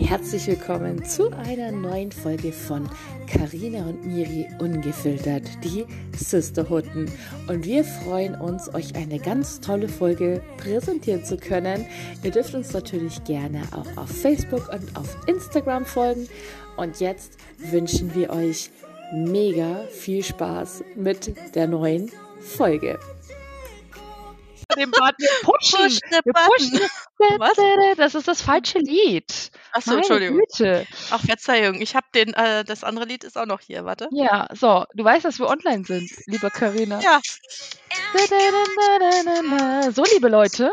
Herzlich willkommen zu einer neuen Folge von Karina und Miri Ungefiltert, die Sisterhutten. Und wir freuen uns, euch eine ganz tolle Folge präsentieren zu können. Ihr dürft uns natürlich gerne auch auf Facebook und auf Instagram folgen. Und jetzt wünschen wir euch mega viel Spaß mit der neuen Folge dem Button. Pushen. Push wir pushen. Was? Das ist das falsche Lied. Achso, Entschuldigung. Güte. Ach, Verzeihung. Ich habe den, äh, das andere Lied ist auch noch hier, warte. Ja, so. Du weißt, dass wir online sind, lieber Karina. Ja. So, liebe Leute.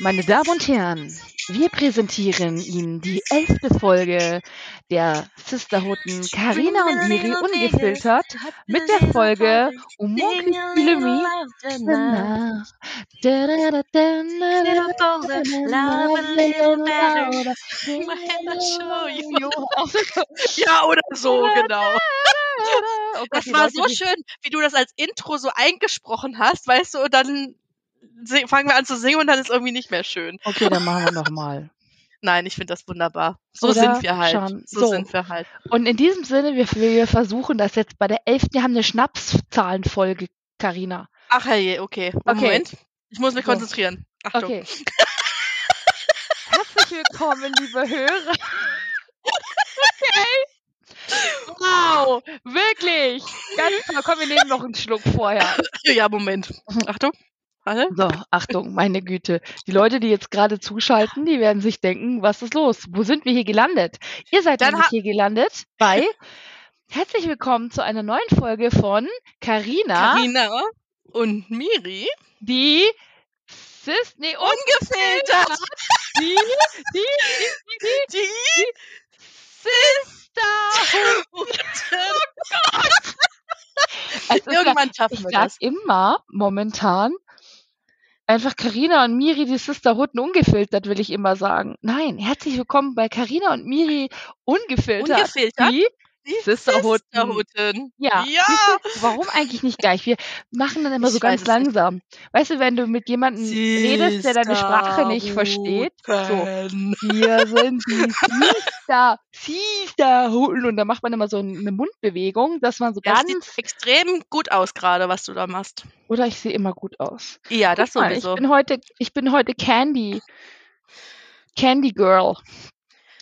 Meine Damen und Herren, wir präsentieren Ihnen die elfte Folge der Sisterhutten Karina und Miri ungefiltert mit der Folge Umoki Filmi. Ja, oder so, genau. Oh Gott, das war so schön, wie du das als Intro so eingesprochen hast, weißt du, und dann fangen wir an zu singen und dann ist irgendwie nicht mehr schön. Okay, dann machen wir nochmal. Nein, ich finde das wunderbar. So Oder? sind wir halt. So, so, sind wir halt. Und in diesem Sinne, wir, wir versuchen das jetzt bei der 11. Wir haben eine Schnapszahlenfolge, Karina. Ach hey, okay. okay. Moment. Ich muss mich so. konzentrieren. Achtung. Okay. Herzlich willkommen, liebe Hörer. okay. Wow, wirklich. Ganz toll. Komm, wir nehmen noch einen Schluck vorher. Ja, Moment. Achtung. Alle? So, Achtung, meine Güte. Die Leute, die jetzt gerade zuschalten, die werden sich denken, was ist los? Wo sind wir hier gelandet? Ihr seid Dann nämlich hier gelandet bei Herzlich willkommen zu einer neuen Folge von Carina. Carina und Miri. Die Sis, nee, ungefiltert. Die, die, die, die, die, die Sister. Oh Gott. Also Irgendwann schaffen wir das. Ich sag immer momentan, einfach Karina und Miri die Sisterhutten ungefiltert, will ich immer sagen. Nein, herzlich willkommen bei Karina und Miri ungefiltert. Ungefiltert? Die Sisterhutten. Ja. ja. Du, warum eigentlich nicht gleich? Wir machen dann immer ich so ganz langsam. Weißt du, wenn du mit jemandem redest, der deine Sprache nicht versteht, so, wir sind die Sister, und dann macht man immer so eine Mundbewegung, dass man so ja, ganz... sieht extrem gut aus gerade, was du da machst. Oder ich sehe immer gut aus. Ja, das Guck sowieso. ich bin heute, ich bin heute Candy. Candy Girl.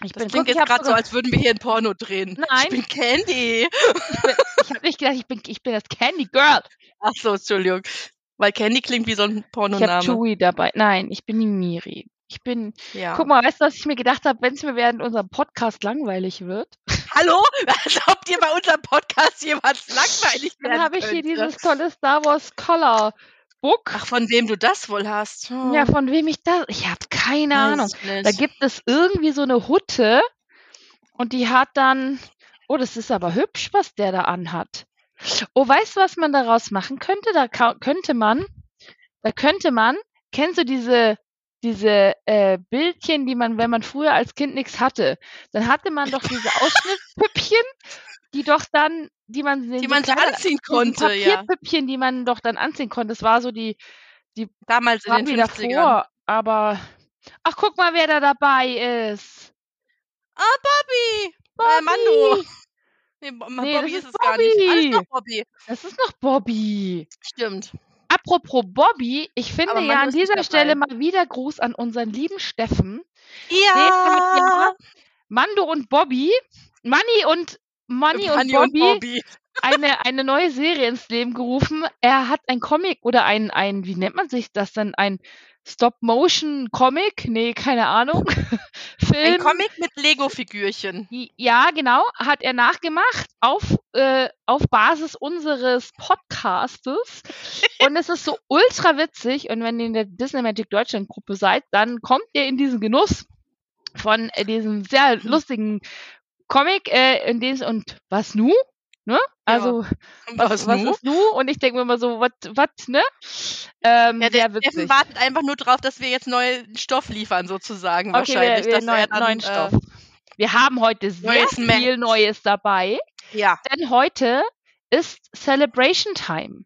Ich das bin klingt jetzt gerade so, als würden wir hier ein Porno drehen. Nein. Ich bin Candy. Ich, bin, ich habe nicht gedacht, ich bin, ich bin das Candy Girl. Ach so, Entschuldigung. Weil Candy klingt wie so ein Pornoname. Ich habe Chewie dabei. Nein, ich bin die Miri. Ich bin. Ja. Guck mal, weißt du, was ich mir gedacht habe, wenn es mir während unserem Podcast langweilig wird? Hallo? Als ob dir bei unserem Podcast jemals langweilig wird. Dann habe ich hier dieses tolle Star Wars Color Book. Ach, von wem du das wohl hast. Hm. Ja, von wem ich das. Ich habe keine Weiß Ahnung. Da gibt es irgendwie so eine Hutte und die hat dann. Oh, das ist aber hübsch, was der da anhat. Oh, weißt du, was man daraus machen könnte? Da könnte man, da könnte man, kennst du diese, diese äh, Bildchen, die man, wenn man früher als Kind nichts hatte, dann hatte man doch diese Ausschnittpüppchen, die doch dann die man, die man so anziehen konnte, Papierpüppchen, ja. die man doch dann anziehen konnte. Das war so die, die damals in den 50ern. davor, aber ach guck mal, wer da dabei ist. Ah, Bobby. Bobby. Äh, Mando. Nee, nee Bobby ist es Bobby. gar nicht. Alles noch Bobby. Das ist noch Bobby. Stimmt. Apropos Bobby, ich finde ja an dieser Stelle mal wieder Gruß an unseren lieben Steffen. Ja. Mando und Bobby, Manny und Money und Bobby, und Bobby, eine, eine neue Serie ins Leben gerufen. Er hat ein Comic oder ein, ein, wie nennt man sich das dann? Ein Stop-Motion-Comic? Nee, keine Ahnung. Film. Ein Comic mit Lego-Figürchen. Ja, genau, hat er nachgemacht auf, äh, auf Basis unseres Podcastes. und es ist so ultra witzig. Und wenn ihr in der Disney Magic Deutschland Gruppe seid, dann kommt ihr in diesen Genuss von äh, diesem sehr lustigen Comic, äh, in dem und was nu? Ne? Also, ja. was, was, was ist nu? Und ich denke mir immer so, was, was, ne? Ähm, ja, der Steffen wartet einfach nur drauf, dass wir jetzt neuen Stoff liefern, sozusagen, okay, wahrscheinlich. Wir, wir neuen, dann, neuen äh, Stoff. Wir haben heute sehr viel. Neues dabei. Ja. Denn heute ist Celebration Time.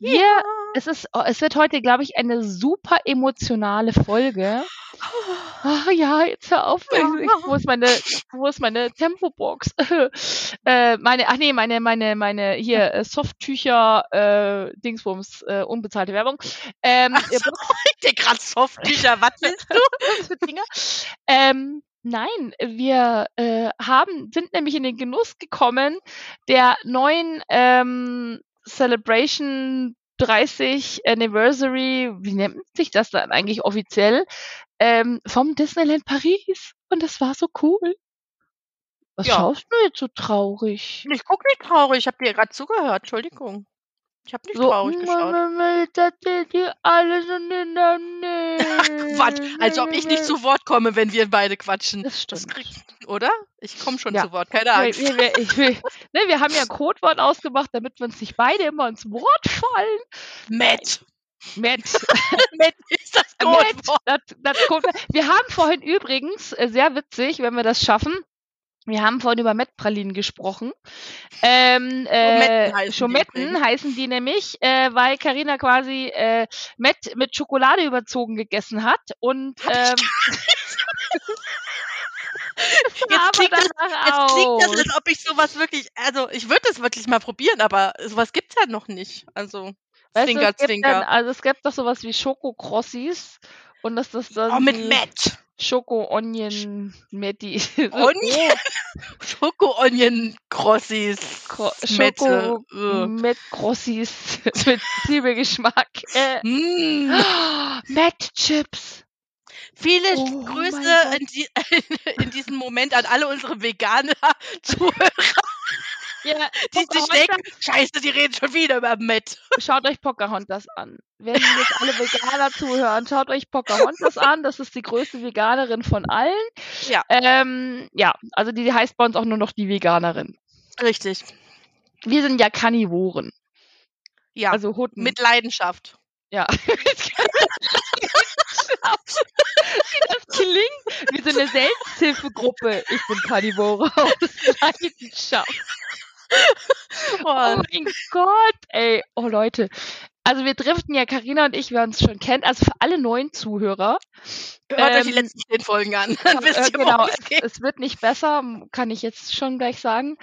Wir, ja. es ist, oh, es wird heute, glaube ich, eine super emotionale Folge. Ach ja, jetzt hör auf. Ja. wo ist meine, wo ist meine Tempobox? äh, meine, ach nee, meine, meine, meine, hier, äh, Softtücher, äh, Dingsbums, äh, unbezahlte Werbung. Ähm, ach so, ich gerade Softtücher, was willst du? was für Dinger? Ähm, Nein, wir äh, haben, sind nämlich in den Genuss gekommen der neuen ähm, Celebration 30 Anniversary, wie nennt sich das dann eigentlich offiziell, ähm, vom Disneyland Paris. Und das war so cool. Was ja. schaust du jetzt so traurig? Ich guck nicht traurig, ich habe dir gerade zugehört, Entschuldigung. Ich habe nicht so, traurig geschaut. Die alle sind in der Nähe. Quatsch, als ob ich nicht zu Wort komme, wenn wir beide quatschen. Das stimmt. Das krieg, oder? Ich komme schon ja. zu Wort, keine Angst. Wir, wir, ich, wir, ne, wir haben ja ein Codewort ausgemacht, damit wir uns nicht beide immer ins Wort fallen. Matt. Matt. Matt ist das Codewort. Matt, das, das Codewort. Wir haben vorhin übrigens, äh, sehr witzig, wenn wir das schaffen, wir haben vorhin über Mettpralinen gesprochen. Ähm, äh, heißen, Schometten die heißen die nämlich, äh, weil Karina quasi äh, Mett mit Schokolade überzogen gegessen hat und ähm, jetzt, klingt das, jetzt klingt das, als ob ich sowas wirklich, also ich würde das wirklich mal probieren, aber sowas gibt's ja noch nicht. Also Stinker, Stinker. also es gibt doch sowas wie Schokokrossis und dass das dann. Oh, mit Matt. Schoko Onion Metti. Onion? Schoko Onion Crossis. Kro Schoko Met Crossis mit Zwiebelgeschmack. Äh. Mm. Oh, Matt Chips. Viele oh, Grüße in, die, in, diesem Moment an alle unsere veganer Zuhörer. Ja, die sich denken, scheiße, die reden schon wieder über Matt. Schaut euch Pocahontas an. Wenn jetzt alle Veganer zuhören, schaut euch Pocahontas an. Das ist die größte Veganerin von allen. Ja. Ähm, ja, also die heißt bei uns auch nur noch die Veganerin. Richtig. Wir sind ja Karnivoren. Ja, also Hutten. mit Leidenschaft. Ja. Wie das klingt, wie so eine Selbsthilfegruppe. Ich bin Karnivore aus Leidenschaft. Oh mein Gott, ey. Oh Leute. Also wir driften ja, Karina und ich, wer uns schon kennt, also für alle neuen Zuhörer. Hört ähm, euch die ähm, letzten zehn Folgen an. Dann wisst ihr, genau, es, es, wird nicht besser, kann ich jetzt schon gleich sagen.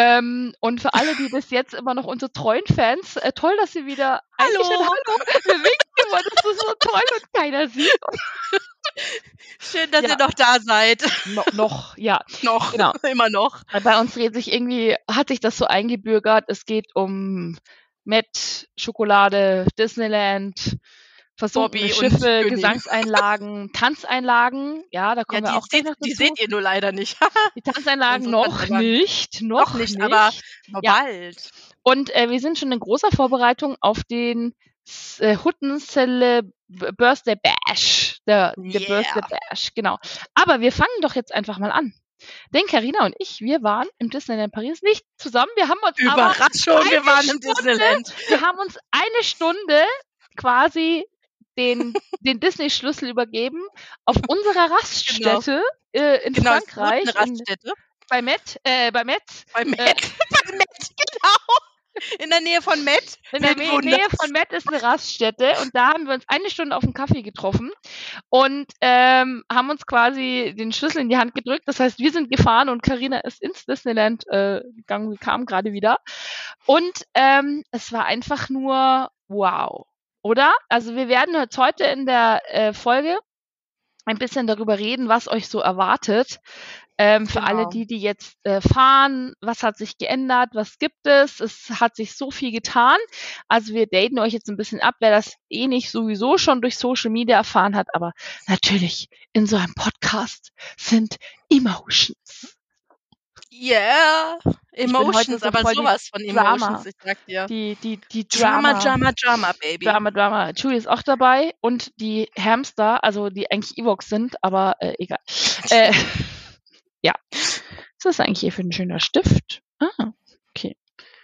Ähm, und für alle, die bis jetzt immer noch unsere treuen Fans, äh, toll, dass sie wieder Hallo. Hallo. Wir winken immer, das ist so toll und keiner sieht. Schön, dass ja. ihr noch da seid. No, noch, ja. noch, genau. immer noch. Bei uns dreht sich irgendwie, hat sich das so eingebürgert, es geht um Met, Schokolade, Disneyland, versunkene Schiffe, Gesangseinlagen, Tanzeinlagen. Ja, da kommen ja, wir auch seht, noch dazu. Die seht ihr nur leider nicht. die Tanzeinlagen noch nicht, noch, noch nicht, nicht, aber, ja. bald. Und äh, wir sind schon in großer Vorbereitung auf den äh, Hutten Birthday Bash. Der, yeah. der Birthday Bash, genau. Aber wir fangen doch jetzt einfach mal an. Denn Karina und ich, wir waren im Disneyland Paris nicht zusammen. Wir haben uns Überraschung, wir waren im Disneyland. Wir haben uns eine Stunde quasi den, den Disney-Schlüssel übergeben auf unserer genau. Raststätte genau. äh, in genau, Frankreich. Eine Raststätte. In, bei Met, äh, bei Met. Bei Met, äh, bei Met, genau. In der Nähe von Met. In der Nähe, Nähe von Met ist eine Raststätte und da haben wir uns eine Stunde auf einen Kaffee getroffen und ähm, haben uns quasi den Schlüssel in die Hand gedrückt. Das heißt, wir sind gefahren und Karina ist ins Disneyland äh, gegangen, kam gerade wieder. Und ähm, es war einfach nur wow. Oder? Also wir werden jetzt heute in der äh, Folge ein bisschen darüber reden, was euch so erwartet. Ähm, für alle genau. die, die jetzt äh, fahren, was hat sich geändert, was gibt es? Es hat sich so viel getan. Also wir daten euch jetzt ein bisschen ab, wer das eh nicht sowieso schon durch Social Media erfahren hat. Aber natürlich, in so einem Podcast sind Emotions. Yeah, Emotions, aber sowas von Emotions, Drama. ich sag dir. Die, die, die Drama. Drama, Drama, Drama, Baby. Drama, Drama. Chewie ist auch dabei und die Hamster, also die eigentlich Evox sind, aber äh, egal. äh, ja. Was ist das eigentlich hier für ein schöner Stift? Ah, okay.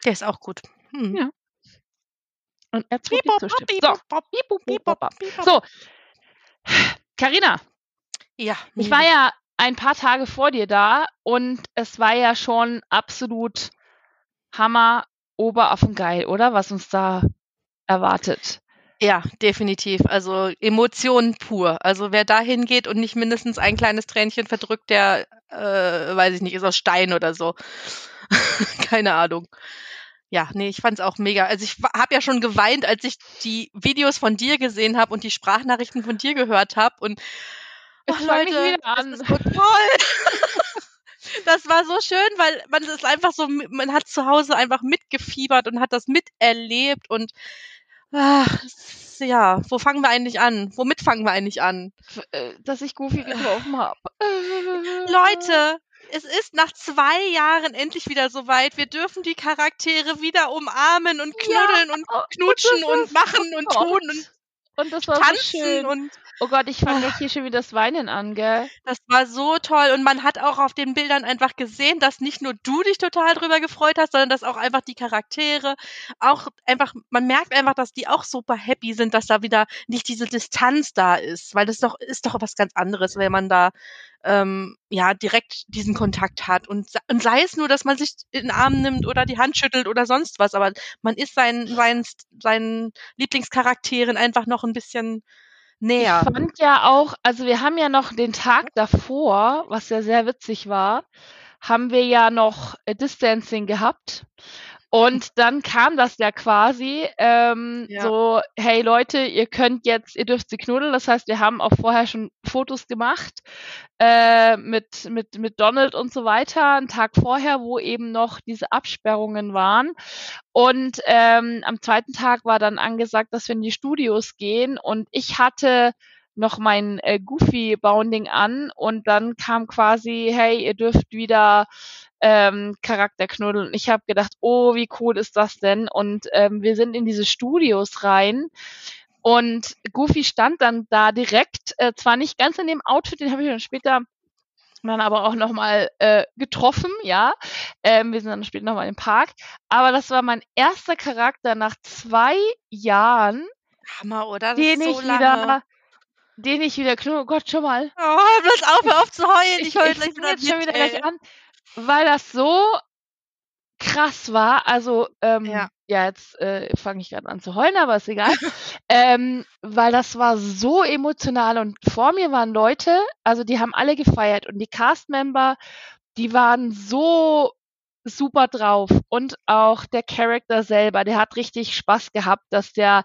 Der ist auch gut. Hm. Ja. Und er so Stift. So. So. Carina. Ja. Ich war ja ein paar Tage vor dir da und es war ja schon absolut Hammer, Oberaffengeil, oder? Was uns da erwartet. Ja, definitiv. Also Emotionen pur. Also wer da hingeht und nicht mindestens ein kleines Tränchen verdrückt, der, äh, weiß ich nicht, ist aus Stein oder so. Keine Ahnung. Ja, nee, ich fand's auch mega. Also ich habe ja schon geweint, als ich die Videos von dir gesehen habe und die Sprachnachrichten von dir gehört habe und Ach, Leute, das ist so toll. das war so schön, weil man ist einfach so, man hat zu Hause einfach mitgefiebert und hat das miterlebt und ach, ja, wo fangen wir eigentlich an? Womit fangen wir eigentlich an? Äh, dass ich Goofy getroffen habe. Leute, es ist nach zwei Jahren endlich wieder soweit. Wir dürfen die Charaktere wieder umarmen und knuddeln ja, und oh, knutschen und, und machen und tun und, und das war tanzen so schön. und Oh Gott, ich fange oh. hier schon wieder das Weinen an, gell? Das war so toll und man hat auch auf den Bildern einfach gesehen, dass nicht nur du dich total drüber gefreut hast, sondern dass auch einfach die Charaktere auch einfach, man merkt einfach, dass die auch super happy sind, dass da wieder nicht diese Distanz da ist, weil das doch ist doch was ganz anderes, wenn man da ähm, ja direkt diesen Kontakt hat und, und sei es nur, dass man sich in den Arm nimmt oder die Hand schüttelt oder sonst was, aber man ist seinen seinen seinen Lieblingscharakteren einfach noch ein bisschen näher. Ich fand ja auch, also wir haben ja noch den Tag davor, was ja sehr witzig war, haben wir ja noch äh, Distancing gehabt. Und dann kam das ja quasi ähm, ja. so, hey Leute, ihr könnt jetzt, ihr dürft sie knuddeln. Das heißt, wir haben auch vorher schon Fotos gemacht äh, mit, mit, mit Donald und so weiter, einen Tag vorher, wo eben noch diese Absperrungen waren. Und ähm, am zweiten Tag war dann angesagt, dass wir in die Studios gehen. Und ich hatte noch mein äh, Goofy-Bounding an und dann kam quasi, hey, ihr dürft wieder ähm, Charakter knuddeln. Ich habe gedacht, oh, wie cool ist das denn? Und ähm, wir sind in diese Studios rein. Und Goofy stand dann da direkt, äh, zwar nicht ganz in dem Outfit, den habe ich dann später dann aber auch nochmal äh, getroffen, ja. Ähm, wir sind dann später nochmal im Park. Aber das war mein erster Charakter nach zwei Jahren. Hammer, oder? Das den ich lange. wieder, den ich wieder knuddel. Oh Gott, schon mal. Oh, bloß auf, hör auf zu heulen. Ich, ich heule gleich wieder jetzt schon wieder gleich an weil das so krass war. Also, ähm, ja. ja jetzt äh, fange ich gerade an zu heulen, aber ist egal. ähm, weil das war so emotional und vor mir waren Leute, also die haben alle gefeiert und die Cast-Member, die waren so super drauf und auch der Charakter selber, der hat richtig Spaß gehabt, dass der,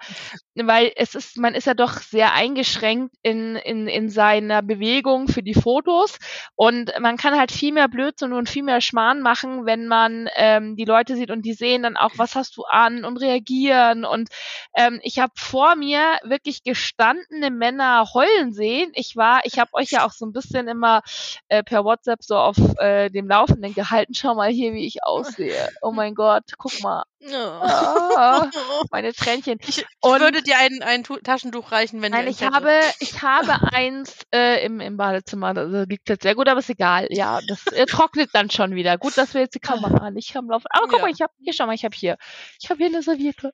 weil es ist, man ist ja doch sehr eingeschränkt in, in, in seiner Bewegung für die Fotos und man kann halt viel mehr Blödsinn und viel mehr Schmarrn machen, wenn man ähm, die Leute sieht und die sehen dann auch, was hast du an und reagieren und ähm, ich habe vor mir wirklich gestandene Männer heulen sehen. Ich war, ich habe euch ja auch so ein bisschen immer äh, per WhatsApp so auf äh, dem Laufenden gehalten. Schau mal hier, wie ich aussehe. Oh mein Gott, guck mal. Oh. Ah, meine Tränchen. Ich, ich würde dir ein, ein Taschentuch reichen, wenn Nein, ich habe, ich habe eins äh, im, im Badezimmer. Das liegt jetzt sehr gut, aber ist egal. Ja, das äh, trocknet dann schon wieder. Gut, dass wir jetzt die Kamera nicht haben laufen. Aber guck ja. mal, ich habe hier schau mal, ich habe hier, ich habe hier eine Serviette.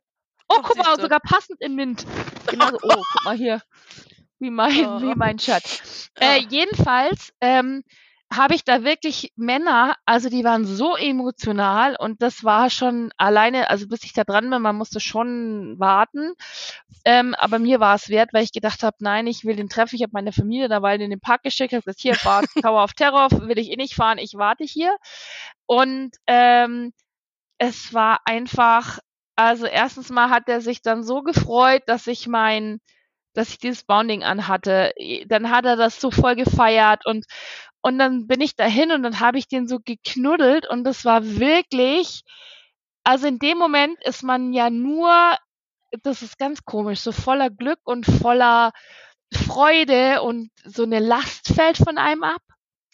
Oh, Ach, guck mal, sogar passend in Mint. Genau so, oh, guck mal hier. Wie mein, oh. wie mein Schatz. Äh, jedenfalls, ähm, habe ich da wirklich Männer, also die waren so emotional und das war schon alleine, also bis ich da dran bin, man musste schon warten. Ähm, aber mir war es wert, weil ich gedacht habe, nein, ich will den treffen. Ich habe meine Familie dabei in den Park geschickt, habe gesagt, hier, Park Tower of Terror, will ich eh nicht fahren, ich warte hier. Und ähm, es war einfach, also erstens mal hat er sich dann so gefreut, dass ich mein dass ich dieses Bounding anhatte. Dann hat er das so voll gefeiert und und dann bin ich dahin und dann habe ich den so geknuddelt und das war wirklich, also in dem Moment ist man ja nur, das ist ganz komisch, so voller Glück und voller Freude und so eine Last fällt von einem ab.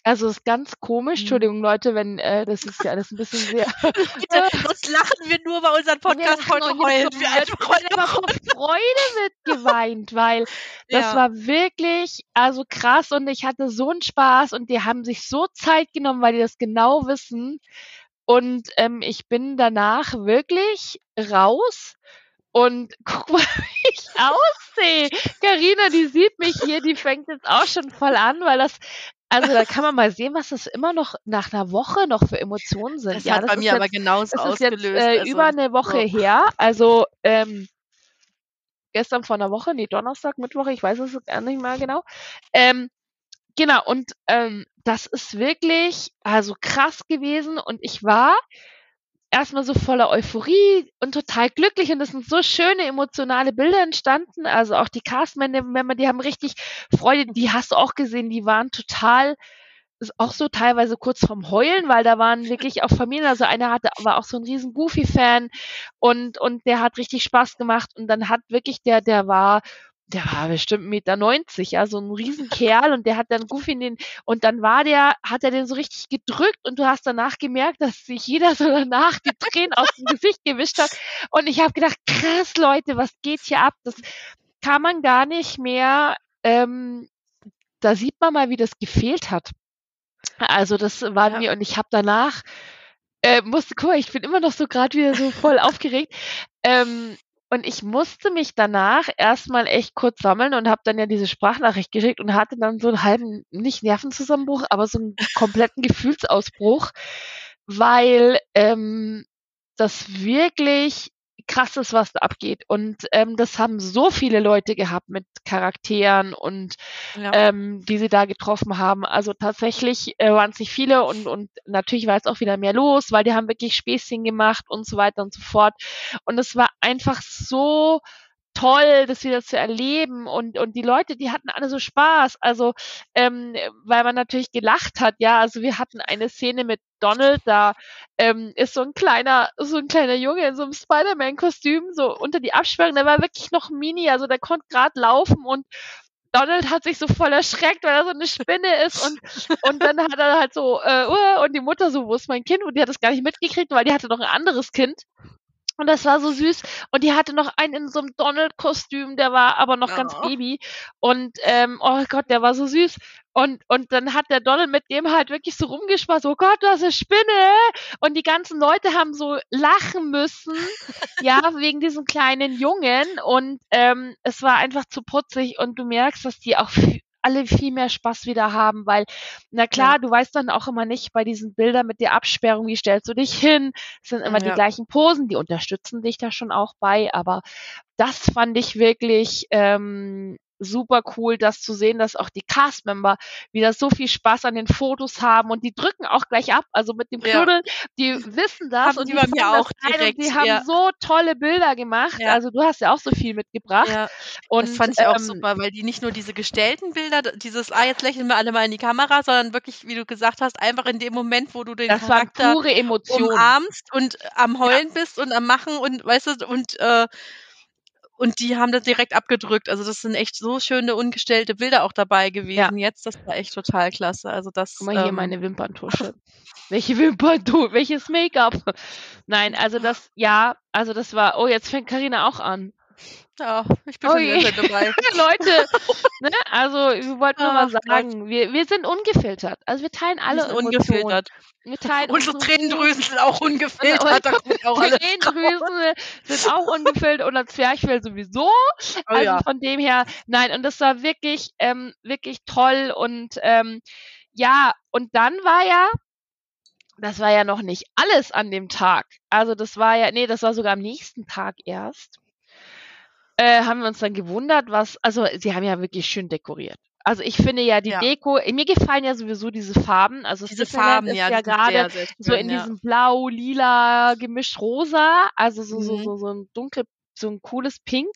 Also ist ganz komisch. Mhm. Entschuldigung, Leute, wenn äh, das ist ja alles ein bisschen sehr. Bitte, sonst lachen wir nur bei unserem Podcast heute heulen. Wir einfach aber vor Freude wird geweint, weil das ja. war wirklich also krass und ich hatte so einen Spaß und die haben sich so Zeit genommen, weil die das genau wissen. Und ähm, ich bin danach wirklich raus und guck mal, wie ich aussehe. Carina, die sieht mich hier, die fängt jetzt auch schon voll an, weil das also da kann man mal sehen, was das immer noch nach einer Woche noch für Emotionen sind. Das ja, hat das bei mir jetzt, aber genauso das ausgelöst. Ist jetzt, äh, also, über eine Woche so. her. Also ähm, gestern vor einer Woche, nee, Donnerstag, Mittwoch, ich weiß es gar nicht mehr genau. Ähm, genau, und ähm, das ist wirklich also krass gewesen und ich war erstmal so voller Euphorie und total glücklich. Und es sind so schöne emotionale Bilder entstanden. Also auch die Castmember, die haben richtig Freude, die hast du auch gesehen, die waren total auch so teilweise kurz vorm Heulen, weil da waren wirklich auch Familien, also einer hatte, war auch so ein riesen Goofy-Fan und, und der hat richtig Spaß gemacht. Und dann hat wirklich der, der war der war bestimmt Meter 90, ja, so ein Riesenkerl und der hat dann Goofy in den, und dann war der, hat er den so richtig gedrückt und du hast danach gemerkt, dass sich jeder so danach die Tränen aus dem Gesicht gewischt hat und ich habe gedacht, krass Leute, was geht hier ab? Das kann man gar nicht mehr, ähm, da sieht man mal, wie das gefehlt hat. Also das war ja. mir und ich habe danach äh, musste, guck mal, ich bin immer noch so gerade wieder so voll aufgeregt. Ähm, und ich musste mich danach erstmal echt kurz sammeln und habe dann ja diese Sprachnachricht geschickt und hatte dann so einen halben, nicht Nervenzusammenbruch, aber so einen kompletten Gefühlsausbruch, weil ähm, das wirklich krass ist, was da abgeht. Und ähm, das haben so viele Leute gehabt mit Charakteren und ja. ähm, die sie da getroffen haben. Also tatsächlich äh, waren es nicht viele und, und natürlich war es auch wieder mehr los, weil die haben wirklich Späßchen gemacht und so weiter und so fort. Und es war einfach so toll, das wieder zu erleben. Und und die Leute, die hatten alle so Spaß, also ähm, weil man natürlich gelacht hat, ja, also wir hatten eine Szene mit Donald, da ähm, ist so ein kleiner, so ein kleiner Junge in so einem Spider-Man-Kostüm so unter die Absperrung, der war wirklich noch mini, also der konnte gerade laufen und Donald hat sich so voll erschreckt, weil er so eine Spinne ist. Und, und dann hat er halt so, äh, und die Mutter so, wo ist mein Kind? Und die hat das gar nicht mitgekriegt, weil die hatte noch ein anderes Kind. Und das war so süß. Und die hatte noch einen in so einem Donald-Kostüm, der war aber noch oh. ganz Baby. Und ähm, oh Gott, der war so süß. Und, und dann hat der Donald mit dem halt wirklich so rumgespaßt, oh Gott, das ist eine Spinne. Und die ganzen Leute haben so lachen müssen, ja, wegen diesem kleinen Jungen. Und ähm, es war einfach zu putzig. Und du merkst, dass die auch alle viel mehr Spaß wieder haben, weil, na klar, ja. du weißt dann auch immer nicht bei diesen Bildern mit der Absperrung, wie stellst du dich hin? Es sind immer ja. die gleichen Posen, die unterstützen dich da schon auch bei, aber das fand ich wirklich ähm, super cool, das zu sehen, dass auch die Cast-Member wieder so viel Spaß an den Fotos haben und die drücken auch gleich ab, also mit dem Knuddeln, ja. die wissen das haben und die, die auch direkt, die haben ja. so tolle Bilder gemacht. Ja. Also du hast ja auch so viel mitgebracht. Ja. Und, das fand ich auch ähm, super, weil die nicht nur diese gestellten Bilder, dieses, ah, jetzt lächeln wir alle mal in die Kamera, sondern wirklich, wie du gesagt hast, einfach in dem Moment, wo du den das Charakter pure Emotion. umarmst und am Heulen bist und am Machen und weißt du, und äh, und die haben das direkt abgedrückt. Also das sind echt so schöne ungestellte Bilder auch dabei gewesen. Ja. Jetzt, das war echt total klasse. Also das. Guck mal hier ähm, meine Wimperntusche. Welche Wimperntusche? Welches Make-up? Nein, also das, ja, also das war. Oh, jetzt fängt Karina auch an. Ja, ich bin oh schon dabei. Leute, ne, also wir wollten nur mal sagen, wir, wir sind ungefiltert. Also wir teilen alle wir ungefiltert. Wir teilen unsere Tränendrüsen sind auch ungefiltert. Unsere Tränendrüsen sind auch ungefiltert und das Zwerchfell sowieso. Oh, also ja. von dem her, nein, und das war wirklich, ähm, wirklich toll und ähm, ja, und dann war ja, das war ja noch nicht alles an dem Tag. Also das war ja, nee, das war sogar am nächsten Tag erst äh, haben wir uns dann gewundert, was, also sie haben ja wirklich schön dekoriert. Also ich finde ja die ja. Deko, mir gefallen ja sowieso diese Farben. Also diese Farben, ist ja, ja gerade so in ja. diesem Blau, Lila, gemischt Rosa, also so, mhm. so, so, so ein dunkel so ein cooles Pink.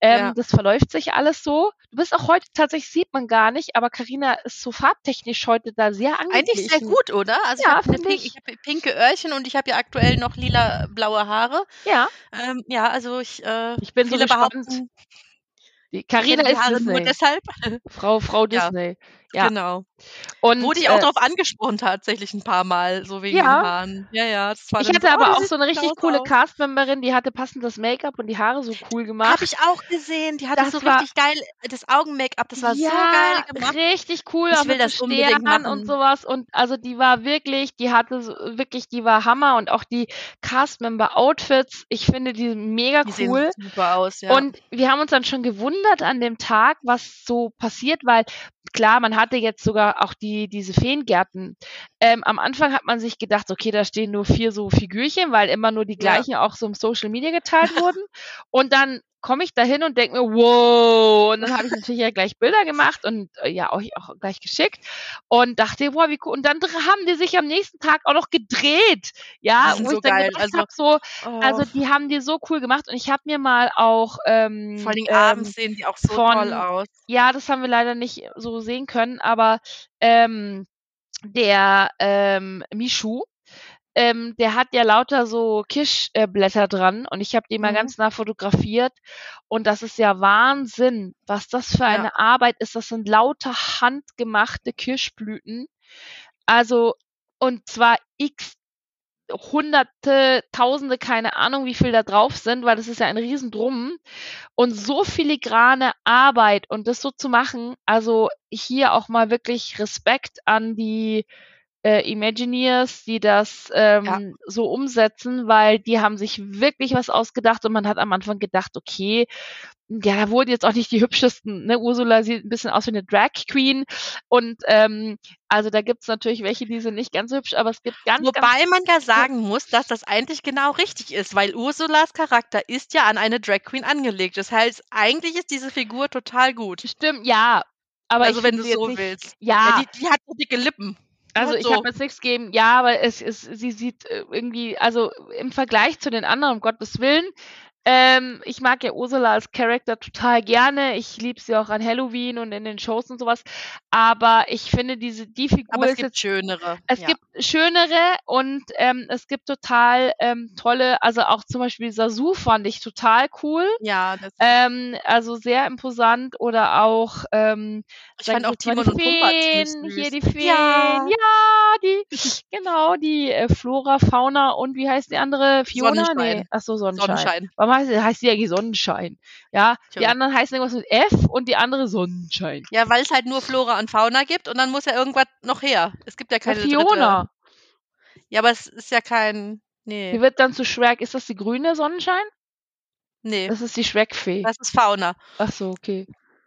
Ähm, ja. Das verläuft sich alles so. Du bist auch heute tatsächlich sieht man gar nicht, aber Karina ist so farbtechnisch heute da sehr angeglichen. Eigentlich sehr gut, oder? Also ja, ich habe pink, ich hab pinke Öhrchen und ich habe ja aktuell noch lila blaue Haare. Ja. Ähm, ja, also ich, äh, ich bin so gespannt. Karina ist Disney. Nur deshalb. Frau, Frau Disney. Ja. Ja. Genau. Und, Wurde ich auch äh, darauf angesprochen tatsächlich ein paar Mal, so wegen ja. den Haaren. Ja, ja. Das war ich hatte so, aber oh, auch so eine richtig coole Castmemberin, die hatte passendes Make-up und die Haare so cool gemacht. Habe ich auch gesehen. Die hatte das so war, richtig geil, das Augen-Make-up, das war ja, so geil gemacht. richtig cool. Ich will das unbedingt machen. Und sowas. Und also die war wirklich, die hatte so, wirklich, die war Hammer und auch die Castmember-Outfits, ich finde die mega die cool. Sehen super aus, ja. Und wir haben uns dann schon gewundert an dem Tag, was so passiert, weil klar, man hatte jetzt sogar auch die, diese Feengärten. Ähm, am Anfang hat man sich gedacht, okay, da stehen nur vier so Figürchen, weil immer nur die gleichen ja. auch so im Social Media geteilt wurden. Und dann komme ich da hin und denke mir, wow. Und dann habe ich natürlich ja gleich Bilder gemacht und äh, ja euch auch gleich geschickt und dachte, wow, wie cool. Und dann haben die sich am nächsten Tag auch noch gedreht. Ja, wo so ich dann geil. also, hab, so, oh. also die haben die so cool gemacht und ich habe mir mal auch ähm, vor allem ähm, abends sehen die auch so von, toll aus. Ja, das haben wir leider nicht so sehen können, aber ähm, der ähm, Mishu, ähm, der hat ja lauter so Kirschblätter dran und ich habe die mal mhm. ganz nah fotografiert und das ist ja Wahnsinn, was das für eine ja. Arbeit ist. Das sind lauter handgemachte Kirschblüten. Also und zwar x Hunderte, Tausende, keine Ahnung, wie viel da drauf sind, weil das ist ja ein Riesendrum und so filigrane Arbeit und das so zu machen, also hier auch mal wirklich Respekt an die äh, Imagineers, die das ähm, ja. so umsetzen, weil die haben sich wirklich was ausgedacht und man hat am Anfang gedacht, okay, ja, da wurden jetzt auch nicht die hübschesten, ne? Ursula sieht ein bisschen aus wie eine Drag Queen und ähm, also da gibt's natürlich welche, die sind nicht ganz hübsch, aber es gibt ganz, Wobei ganz man ja sagen muss, dass das eigentlich genau richtig ist, weil Ursulas Charakter ist ja an eine Drag Queen angelegt. Das heißt, eigentlich ist diese Figur total gut. Stimmt, ja. Aber also wenn du so nicht, willst. Ja. ja die, die hat so dicke Lippen. Also ich so. habe jetzt nichts gegeben, ja, aber es ist, sie sieht äh, irgendwie, also im Vergleich zu den anderen, um Gottes Willen, ähm, ich mag ja Ursula als Charakter total gerne. Ich liebe sie auch an Halloween und in den Shows und sowas. Aber ich finde diese die Figur Aber es gibt jetzt, schönere. Es ja. gibt schönere und ähm, es gibt total ähm, tolle, also auch zum Beispiel Sasu fand ich total cool. Ja, das ähm, also sehr imposant oder auch ähm, ich fand auch Timon und Pumba hier die Feen, ja, ja die genau die äh, Flora, Fauna und wie heißt die andere Fiona? Sonnenschein. Nee, ach so Sonnenschein. Sonnenschein. Heißt, heißt die eigentlich Sonnenschein? Ja, Tja. die anderen heißen irgendwas mit F und die andere Sonnenschein. Ja, weil es halt nur Flora und Fauna gibt und dann muss ja irgendwas noch her. Es gibt ja keine ja, Fiona. Dritte. Ja, aber es ist ja kein. Nee. Die wird dann zu Shrek. Ist das die grüne Sonnenschein? Nee. Das ist die Shrek-Fee. Das ist Fauna. Ach so, okay.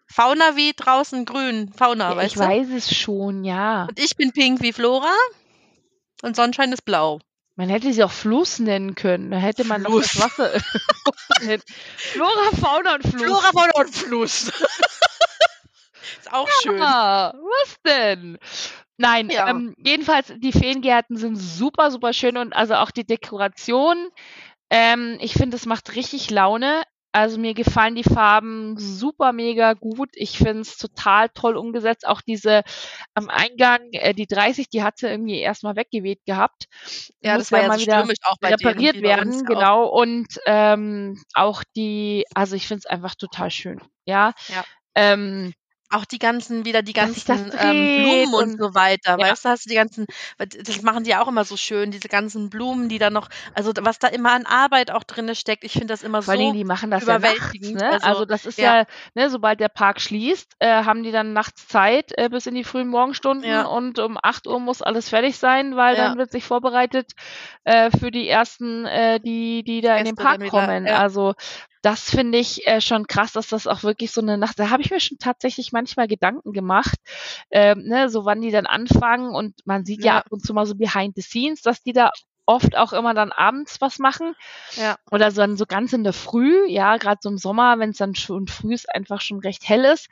Fauna wie draußen grün. Fauna, ja, weißt ich du? Ich weiß es schon, ja. Und ich bin pink wie Flora und Sonnenschein ist blau. Man hätte sie auch Fluss nennen können. Da hätte man Fluss. noch das Wasser. Flora, Fauna und Fluss. Flora, Fauna und Fluss. ist auch ja, schön. Was denn? Nein, Ja. ähm, jedenfalls die Feengärten sind super, super schön und also auch die Dekoration. Ähm, ich finde, es macht richtig Laune. Also mir gefallen die Farben super mega gut. Ich finde es total toll umgesetzt. Auch diese am Eingang, äh, die 30, die hat sie irgendwie erstmal weggeweht gehabt. Ja, Muss das war ja mal so wieder auch bei denen, repariert bei werden, ja auch. genau. Und ähm, auch die, also ich finde es einfach total schön. Ja. Ja. Ähm, Auch die ganzen, wieder die ganzen ähm, Blumen und und so weiter. ja. Weißt du, hast du die ganzen, das machen die ja auch immer so schön, diese ganzen Blumen, die da noch, also was da immer an Arbeit auch drin steckt. Ich finde das immer Vor allen Dingen, so die machen das ja nachts, überwältigend. ne? Also, Also, das ist ja. ja, ne, sobald der Park schließt, äh, haben die dann nachts Zeit äh, bis in die frühen Morgenstunden Ja. und um 8 Uhr muss alles fertig sein, weil dann wird sich vorbereitet äh, für die ersten, äh, die, die da in den Gäste Park kommen. Also das finde ich äh, schon krass, dass das auch wirklich so eine Nacht, da habe ich mir schon tatsächlich manchmal Gedanken gemacht, ähm, ne, so wann die dann anfangen und man sieht ja Ja. ab und zu mal so behind the scenes, dass die da oft auch immer dann abends was machen Ja. oder so dann so ganz in der Früh, ja, gerade so im Sommer, wenn es dann schon früh ist, einfach schon recht hell ist.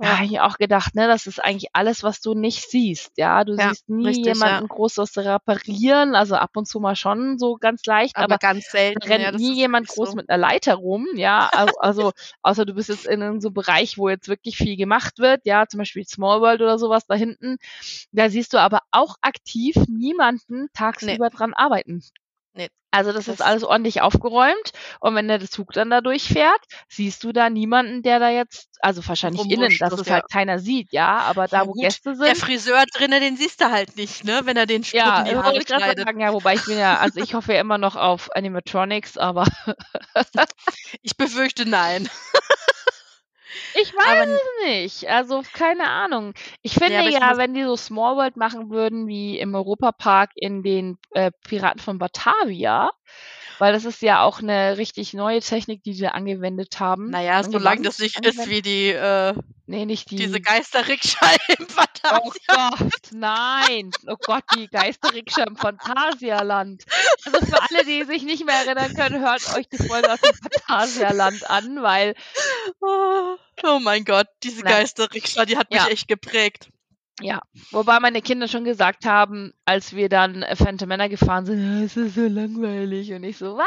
Da Ja. habe ich auch gedacht, ne, das ist eigentlich alles, was du nicht siehst, ja. Du Ja, siehst nie richtig, ja. jemanden groß was reparieren, also ab und zu mal schon so ganz leicht, Aber aber ganz selten. rennt Ja, nie jemand groß so. mit einer Leiter rum, ja. Also, also außer du bist jetzt in einem so Bereich, wo jetzt wirklich viel gemacht wird, ja, zum Beispiel Small World oder sowas da hinten. Da siehst du aber auch aktiv niemanden tagsüber dran arbeiten. Nee. Also das, Das- ist alles ordentlich aufgeräumt und wenn der Zug dann da durchfährt, siehst du da niemanden, der da jetzt, also wahrscheinlich innen, dass das es ja. halt keiner sieht, ja, aber da Ja, wo gut, Gäste Der sind, Friseur drinnen, den siehst du halt nicht, ne? Wenn er den Spruch ja, in die das Haare schneidet. sagen, ja, wobei ich bin ja, also ich hoffe ja immer noch auf Animatronics, aber Ich befürchte nein. Ich weiß Aber es nicht. Also, keine Ahnung. Ich finde ja, muss- wenn die so Small World machen würden wie im Europapark in den äh, Piraten von Batavia, weil das ist ja auch eine richtig neue Technik, die sie angewendet haben. Naja, solange das nicht ist wie die, äh, nee, nicht die. Diese Geisterrikscha im Phantasialand. Oh Gott, nein. Oh Gott, die Geisterrikscha im Phantasialand. Also für alle, die sich nicht mehr erinnern können, hört euch die Folge aus dem Phantasialand an, weil. Oh, oh mein Gott, diese Geisterrikscha, die hat mich ja. echt geprägt. Ja, wobei meine Kinder schon gesagt haben, als wir dann Phantom Männer gefahren sind, es ist so langweilig. Und ich so, was?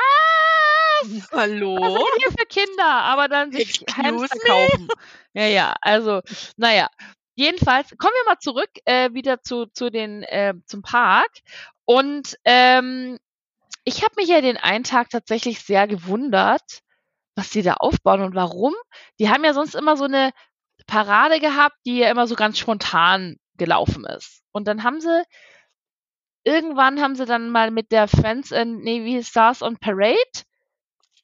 Hallo? Was sind hier für Kinder? Aber dann sich Hamster kaufen. Ja, ja, also, naja. Jedenfalls, kommen wir mal zurück äh, wieder zu, zu den, äh, zum Park. Und ähm, ich habe mich ja den einen Tag tatsächlich sehr gewundert, was die da aufbauen und warum. Die haben ja sonst immer so eine Parade gehabt, die ja immer so ganz spontan gelaufen ist. Und dann haben sie irgendwann haben sie dann mal mit der Friends and Navy Stars on Parade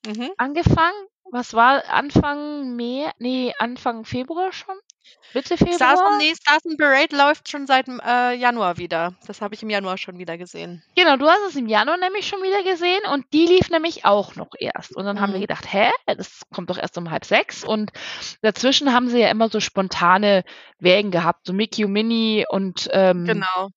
mhm. angefangen. Was war Anfang Mai? Nee, Anfang Februar schon? Mitte Februar? Stars nee, Stars on Parade läuft schon seit äh, Januar wieder. Das habe ich im Januar schon wieder gesehen. Genau, du hast es im Januar nämlich schon wieder gesehen und die lief nämlich auch noch erst. Und dann mhm. haben wir mhm. gedacht, hä, das kommt doch erst um halb sechs. Und dazwischen haben sie ja immer so spontane Wägen gehabt, so Mickey und Minnie und ähm, genau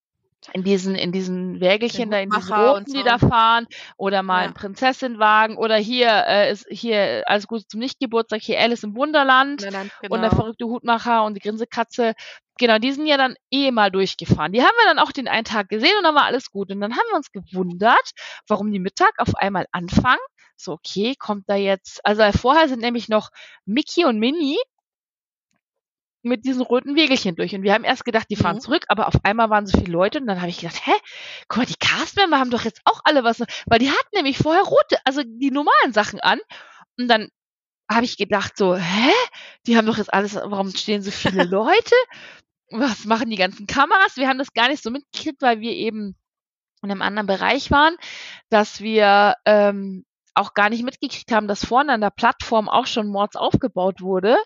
in diesen, in diesen Wägelchen da, in diesen roten, so. die da fahren, oder mal ja. ein Prinzessinwagen, oder hier äh, ist hier alles gut zum Nichtgeburtstag, hier Alice im Wunderland genau. und der genau. verrückte Hutmacher und die Grinsekatze. Genau, die sind ja dann eh mal durchgefahren. Die haben wir dann auch den einen Tag gesehen und dann war alles gut. Und dann haben wir uns gewundert, warum die Mittag auf einmal anfangen. So, okay, kommt da jetzt, also vorher sind nämlich noch Mickey und Minnie mit diesen roten Wegelchen durch. Und wir haben erst gedacht, die fahren mhm. zurück, aber auf einmal waren so viele Leute und dann habe ich gedacht, hä, guck mal, die Castmember haben doch jetzt auch alle was, weil die hatten nämlich vorher rote, also die normalen Sachen an. Und dann habe ich gedacht so, hä, die haben doch jetzt alles, warum stehen so viele Leute? Was machen die ganzen Kameras? Wir haben das gar nicht so mitgekriegt, weil wir eben in einem anderen Bereich waren, dass wir ähm, auch gar nicht mitgekriegt haben, dass vorne an der Plattform auch schon Mords aufgebaut wurde.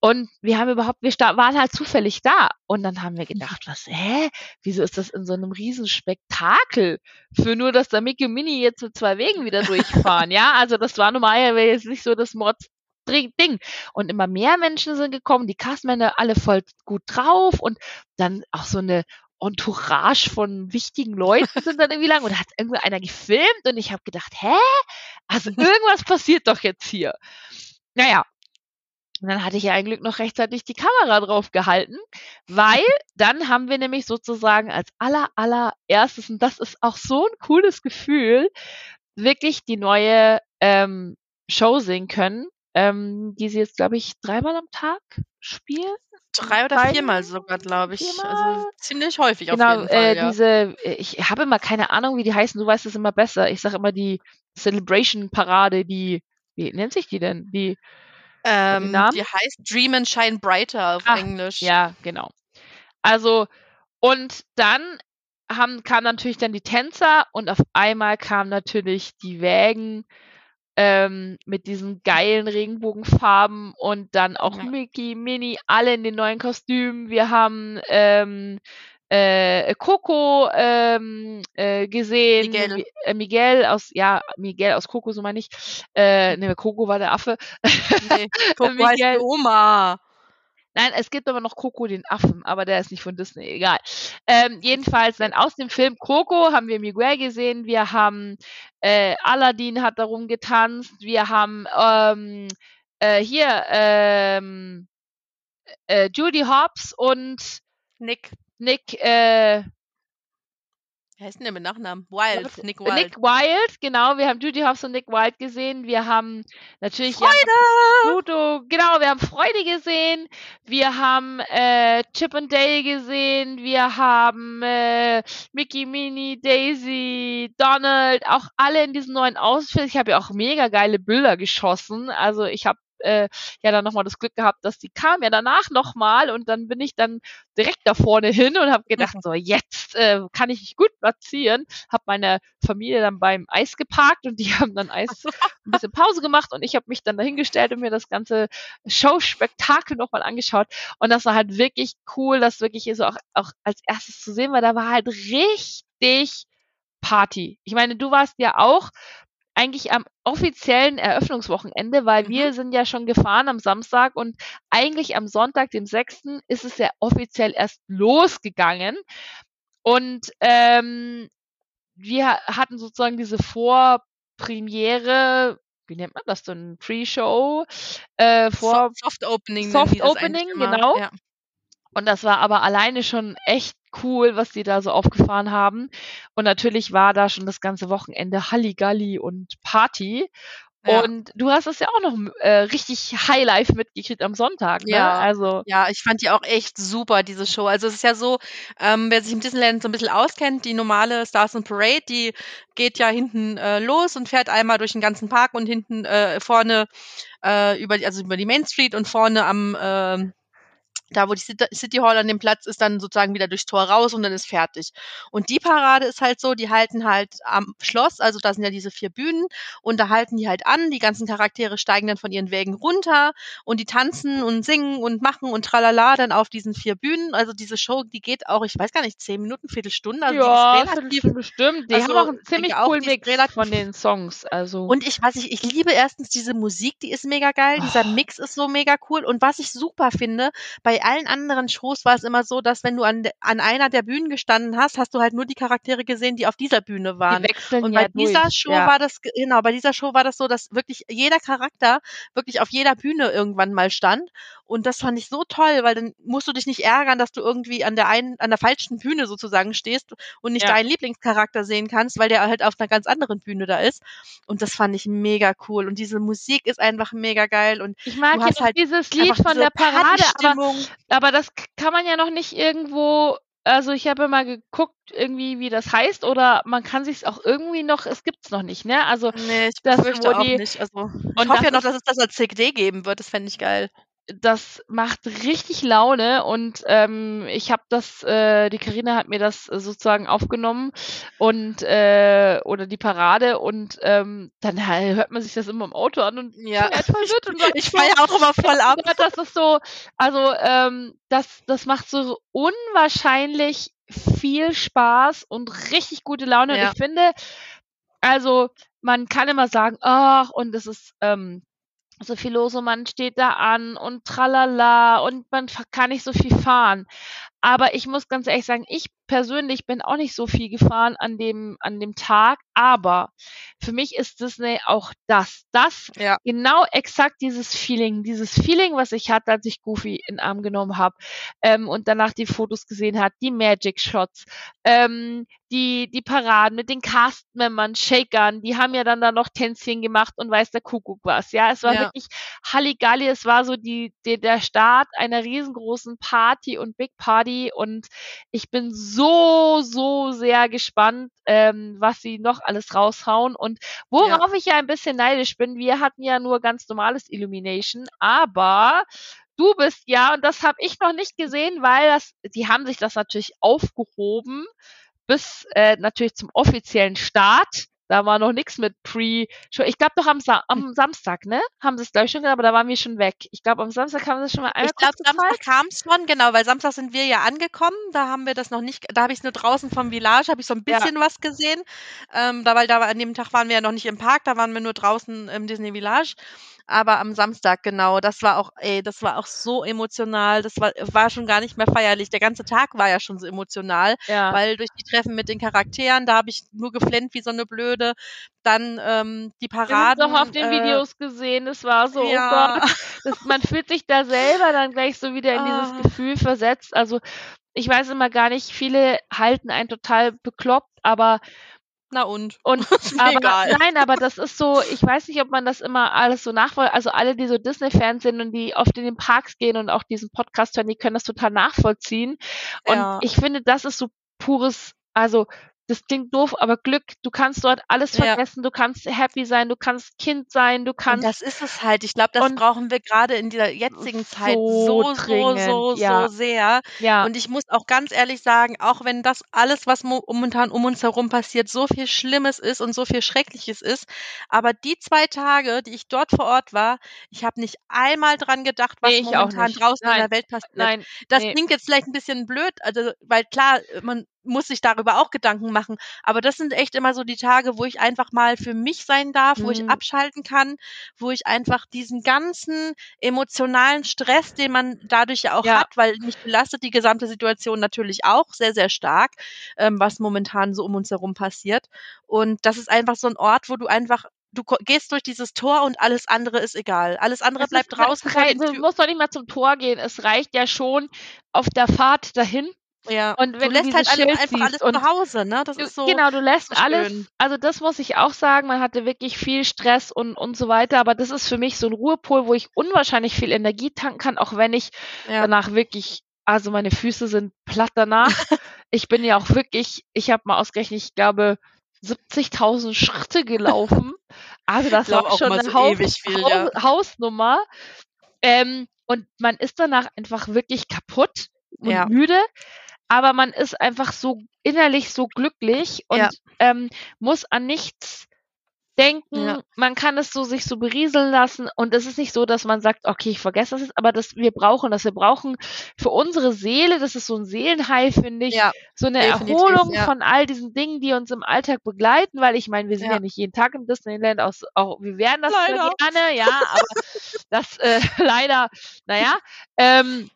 Und wir haben überhaupt, wir waren halt zufällig da. Und dann haben wir gedacht, was, hä? Wieso ist das in so einem Riesenspektakel? Für nur, dass der Mickey und Minnie jetzt mit zwei Wegen wieder durchfahren, ja? Also das war normalerweise jetzt nicht so das Mords Ding. Und immer mehr Menschen sind gekommen, die Castmänner alle voll gut drauf und dann auch so eine Entourage von wichtigen Leuten sind dann irgendwie lang und hat irgendwie einer gefilmt und ich habe gedacht, hä? Also irgendwas passiert doch jetzt hier. Naja, und dann hatte ich ja ein Glück noch rechtzeitig die Kamera drauf gehalten, weil dann haben wir nämlich sozusagen als aller, allererstes, und das ist auch so ein cooles Gefühl, wirklich die neue ähm, Show sehen können, ähm, die sie jetzt, glaube ich, dreimal am Tag spielen. Drei oder Drei, viermal sogar, glaube ich. Viermal? Also ziemlich häufig genau, auf jeden Fall. Äh, ja. diese, ich habe immer keine Ahnung, wie die heißen, du weißt es immer besser. Ich sage immer die Celebration Parade, die, wie nennt sich die denn? Die, ähm, die, die heißt Dream and Shine Brighter auf Ach, Englisch. Ja, genau. Also, und dann haben, kamen natürlich dann die Tänzer und auf einmal kamen natürlich die Wägen ähm, mit diesen geilen Regenbogenfarben und dann auch ja. Mickey, Minnie, alle in den neuen Kostümen. Wir haben ähm, äh, Coco ähm, äh, gesehen, Miguel. Äh, Miguel aus, ja, Miguel aus Coco, so meine ich. Äh, ne, Coco war der Affe. Nee, Coco Miguel. heißt Oma. Nein, es gibt aber noch Coco den Affen, aber der ist nicht von Disney, egal. Ähm, jedenfalls, dann aus dem Film Coco haben wir Miguel gesehen, wir haben äh, Aladdin hat darum getanzt, wir haben ähm, äh, hier ähm, äh, Judy Hobbs und Nick. Nick, äh, wie heißt denn der mit Nachnamen? Wild, Nick Wild. Nick Wild, genau. Wir haben Judy Hobbs und Nick Wild gesehen. Wir haben natürlich Freude! Pluto, genau, wir haben Freude gesehen. Wir haben äh, Chip und Dale gesehen. Wir haben äh, Mickey, Minnie, Daisy, Donald, auch alle in diesen neuen Ausfällen. Ich habe ja auch mega geile Bilder geschossen. Also ich habe äh, ja dann nochmal das Glück gehabt, dass die kam ja danach nochmal und dann bin ich dann direkt da vorne hin und habe gedacht, so jetzt äh, kann ich mich gut platzieren. Habe meine Familie dann beim Eis geparkt und die haben dann Eis ein bisschen Pause gemacht und ich habe mich dann dahingestellt und mir das ganze Show-Spektakel nochmal angeschaut und das war halt wirklich cool, das wirklich so auch, auch als erstes zu sehen, weil da war halt richtig Party. Ich meine, du warst ja auch eigentlich am offiziellen Eröffnungswochenende, weil mhm. wir sind ja schon gefahren am Samstag und eigentlich am Sonntag, dem 6., ist es ja offiziell erst losgegangen. Und ähm, wir hatten sozusagen diese Vorpremiere, wie nennt man das denn? Pre-Show, äh, vor Soft Opening. Soft Opening, genau. Ja. Und das war aber alleine schon echt cool, was die da so aufgefahren haben. Und natürlich war da schon das ganze Wochenende Halligalli und Party. Ja. Und du hast es ja auch noch äh, richtig Highlife mitgekriegt am Sonntag, ne? Ja, also ja, ich fand die auch echt super, diese Show. Also es ist ja so, ähm, wer sich im Disneyland so ein bisschen auskennt, die normale Stars and Parade, die geht ja hinten äh, los und fährt einmal durch den ganzen Park und hinten äh, vorne äh, über, die, also über die Main Street und vorne am äh, da wo die City Hall an dem Platz ist, dann sozusagen wieder durchs Tor raus und dann ist fertig. Und die Parade ist halt so, die halten halt am Schloss, also da sind ja diese vier Bühnen und da halten die halt an, die ganzen Charaktere steigen dann von ihren Wägen runter und die tanzen und singen und machen und tralala dann auf diesen vier Bühnen. Also diese Show, die geht auch, ich weiß gar nicht, zehn Minuten, Viertelstunde. Also ja, relativ, bestimmt. Die also, haben auch einen ziemlich coolen Mix von den Songs. Also. Und ich weiß nicht, ich liebe erstens diese Musik, die ist mega geil, oh. dieser Mix ist so mega cool und was ich super finde, bei allen anderen Shows war es immer so, dass wenn du an, an einer der Bühnen gestanden hast, hast du halt nur die Charaktere gesehen, die auf dieser Bühne waren. Und bei ja dieser durch, Show ja. war das, genau, bei dieser Show war das so, dass wirklich jeder Charakter wirklich auf jeder Bühne irgendwann mal stand. Und das fand ich so toll, weil dann musst du dich nicht ärgern, dass du irgendwie an der einen, an der falschen Bühne sozusagen stehst und nicht ja. deinen Lieblingscharakter sehen kannst, weil der halt auf einer ganz anderen Bühne da ist. Und das fand ich mega cool. Und diese Musik ist einfach mega geil. Und ich mag ja halt dieses Lied von der Parade, aber, aber das kann man ja noch nicht irgendwo also ich habe mal geguckt, irgendwie, wie das heißt, oder man kann sich auch irgendwie noch, es gibt es noch nicht, ne? Also nee, ich das, fürchte auch die, nicht. Also, ich hoffe ja noch, dass es das als CD geben wird, das fände ich geil das macht richtig Laune und ähm, ich habe das, äh, die Karina hat mir das sozusagen aufgenommen und äh, oder die Parade und ähm, dann hört man sich das immer im Auto an und ja. verwirrt und sagt, ich feiere auch immer voll ab. Das ist so, also ähm, das, das macht so unwahrscheinlich viel Spaß und richtig gute Laune ja. und ich finde, also man kann immer sagen, ach und es ist ähm, so viel los und man steht da an und tralala und man kann nicht so viel fahren. Aber ich muss ganz ehrlich sagen, ich persönlich bin auch nicht so viel gefahren an dem, an dem Tag, aber für mich ist Disney auch das. Das, ja. genau exakt dieses Feeling, dieses Feeling, was ich hatte, als ich Goofy in den Arm genommen habe ähm, und danach die Fotos gesehen hat, die Magic Shots, ähm, die, die Paraden mit den Cast-Membern, Shakern, die haben ja dann da noch Tänzchen gemacht und weiß der Kuckuck was. Ja, es war ja. wirklich Halligalli, es war so die, die, der Start einer riesengroßen Party und Big Party und ich bin so, so sehr gespannt, ähm, was sie noch alles raushauen und worauf ja. ich ja ein bisschen neidisch bin. Wir hatten ja nur ganz normales Illumination, aber du bist ja, und das habe ich noch nicht gesehen, weil das, die haben sich das natürlich aufgehoben bis äh, natürlich zum offiziellen Start. Da war noch nichts mit Pre. Ich glaube doch am, Sa am hm. Samstag, ne? Haben sie es gleich schon, aber da waren wir schon weg. Ich glaube, am Samstag haben sie es schon mal einmal Ich glaube, Samstag kam es schon, genau, weil Samstag sind wir ja angekommen. Da haben wir das noch nicht, da habe ich es nur draußen vom Village, habe ich so ein bisschen ja. was gesehen. Ähm, da, weil da an dem Tag waren wir ja noch nicht im Park, da waren wir nur draußen im Disney Village aber am Samstag genau. Das war auch, ey, das war auch so emotional. Das war, war schon gar nicht mehr feierlich. Der ganze Tag war ja schon so emotional, ja. weil durch die Treffen mit den Charakteren, da habe ich nur geflennt wie so eine Blöde. Dann ähm, die Paraden. Ich habe doch auf den äh, Videos gesehen. Es war so, oh ja. oh Gott, das, man fühlt sich da selber dann gleich so wieder in dieses ah. Gefühl versetzt. Also ich weiß immer gar nicht, viele halten einen total bekloppt, aber na und? Und aber, egal. nein, aber das ist so, ich weiß nicht, ob man das immer alles so nachvollzieht. Also alle, die so Disney-Fans sind und die oft in den Parks gehen und auch diesen Podcast hören, die können das total nachvollziehen. Und ja. ich finde, das ist so pures, also das klingt doof, aber Glück, du kannst dort alles vergessen, ja. du kannst happy sein, du kannst Kind sein, du kannst. Und das ist es halt. Ich glaube, das brauchen wir gerade in dieser jetzigen Zeit so, so, so, ja. so sehr. Ja. Und ich muss auch ganz ehrlich sagen, auch wenn das alles, was momentan um uns herum passiert, so viel Schlimmes ist und so viel Schreckliches ist, aber die zwei Tage, die ich dort vor Ort war, ich habe nicht einmal dran gedacht, was nee, momentan draußen Nein. in der Welt passiert. Nein. Das nee. klingt jetzt vielleicht ein bisschen blöd, also, weil klar, man muss sich darüber auch Gedanken machen. Aber das sind echt immer so die Tage, wo ich einfach mal für mich sein darf, wo ich mhm. abschalten kann, wo ich einfach diesen ganzen emotionalen Stress, den man dadurch ja auch ja. hat, weil mich belastet die gesamte Situation natürlich auch sehr, sehr stark, ähm, was momentan so um uns herum passiert. Und das ist einfach so ein Ort, wo du einfach du gehst durch dieses Tor und alles andere ist egal. Alles andere es bleibt draußen. Du musst doch nicht mal zum Tor gehen. Es reicht ja schon auf der Fahrt dahin ja. Und wenn du lässt du halt alle, einfach alles zu Hause, ne? Das du, ist so. Genau, du lässt alles. Also das muss ich auch sagen. Man hatte wirklich viel Stress und und so weiter. Aber das ist für mich so ein Ruhepol, wo ich unwahrscheinlich viel Energie tanken kann, auch wenn ich ja. danach wirklich, also meine Füße sind platt danach. ich bin ja auch wirklich, ich habe mal ausgerechnet, ich glaube 70.000 Schritte gelaufen. Also das war auch schon eine so Haus, viel, ja. Hausnummer. Ähm, und man ist danach einfach wirklich kaputt und ja. müde aber man ist einfach so innerlich so glücklich und ja. ähm, muss an nichts denken, ja. man kann es so sich so berieseln lassen und es ist nicht so, dass man sagt, okay, ich vergesse das jetzt, aber dass wir brauchen das, wir brauchen für unsere Seele, das ist so ein Seelenheil, finde ich, ja, so eine Erholung ja. von all diesen Dingen, die uns im Alltag begleiten, weil ich meine, wir sind ja, nicht jeden Tag im Disneyland, auch, auch wir wären das leider. gerne, ja, aber das äh, leider, naja, ähm,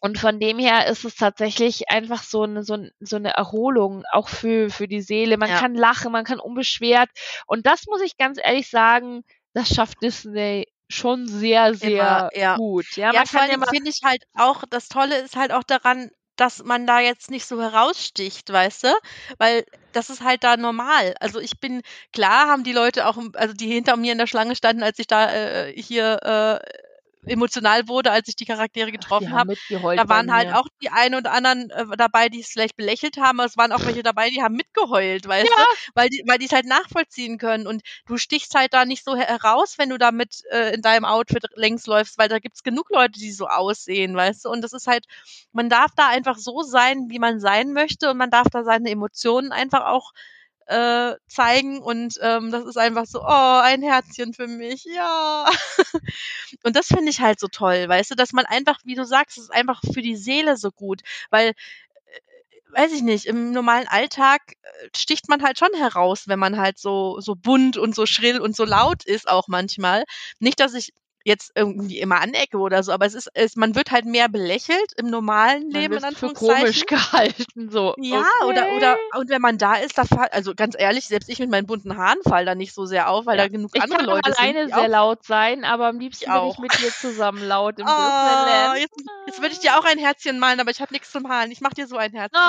und von dem her ist es tatsächlich einfach so eine, so, so eine Erholung, auch für, für die Seele. Man ja. kann lachen, man kann unbeschwert. Und das muss ich ganz ehrlich sagen, das schafft Disney schon sehr, sehr Immer, ja. gut. Ja, ja vor allem finde ich halt auch, das Tolle ist halt auch daran, dass man da jetzt nicht so heraussticht, weißt du? Weil das ist halt da normal. Also ich bin, klar haben die Leute auch, also die hinter mir in der Schlange standen, als ich da äh, hier äh, emotional wurde, als ich die Charaktere getroffen habe. Da waren halt auch die einen und anderen äh, dabei, die es vielleicht belächelt haben, aber es waren auch welche dabei, die haben mitgeheult, weißt ja. du? Weil die, weil die es halt nachvollziehen können. Und du stichst halt da nicht so heraus, wenn du damit äh, in deinem Outfit längs läufst, weil da gibt's genug Leute, die so aussehen, weißt du? Und das ist halt, man darf da einfach so sein, wie man sein möchte und man darf da seine Emotionen einfach auch äh, zeigen und ähm, das ist einfach so, oh, ein Herzchen für mich, ja. und das finde ich halt so toll, weißt du, dass man einfach, wie du sagst, es ist einfach für die Seele so gut, weil äh, weiß ich nicht, im normalen Alltag äh, sticht man halt schon heraus, wenn man halt so, so bunt und so schrill und so laut ist auch manchmal. Nicht, dass ich jetzt irgendwie immer anecke oder so, aber es ist, es, man wird halt mehr belächelt im normalen Leben. Man wird für komisch gehalten, so. Ja, okay. oder, oder, und wenn man da ist, da fall, also ganz ehrlich, selbst ich mit meinen bunten Haaren fall da nicht so sehr auf, weil ja. da genug ich andere Leute sind. Ich kann alleine sehr laut sein, aber am liebsten würde ich mit dir zusammen laut im oh. Jetzt, jetzt würde ich dir auch ein Herzchen malen, aber ich habe nichts zum Malen. Ich mache dir so ein Herzchen.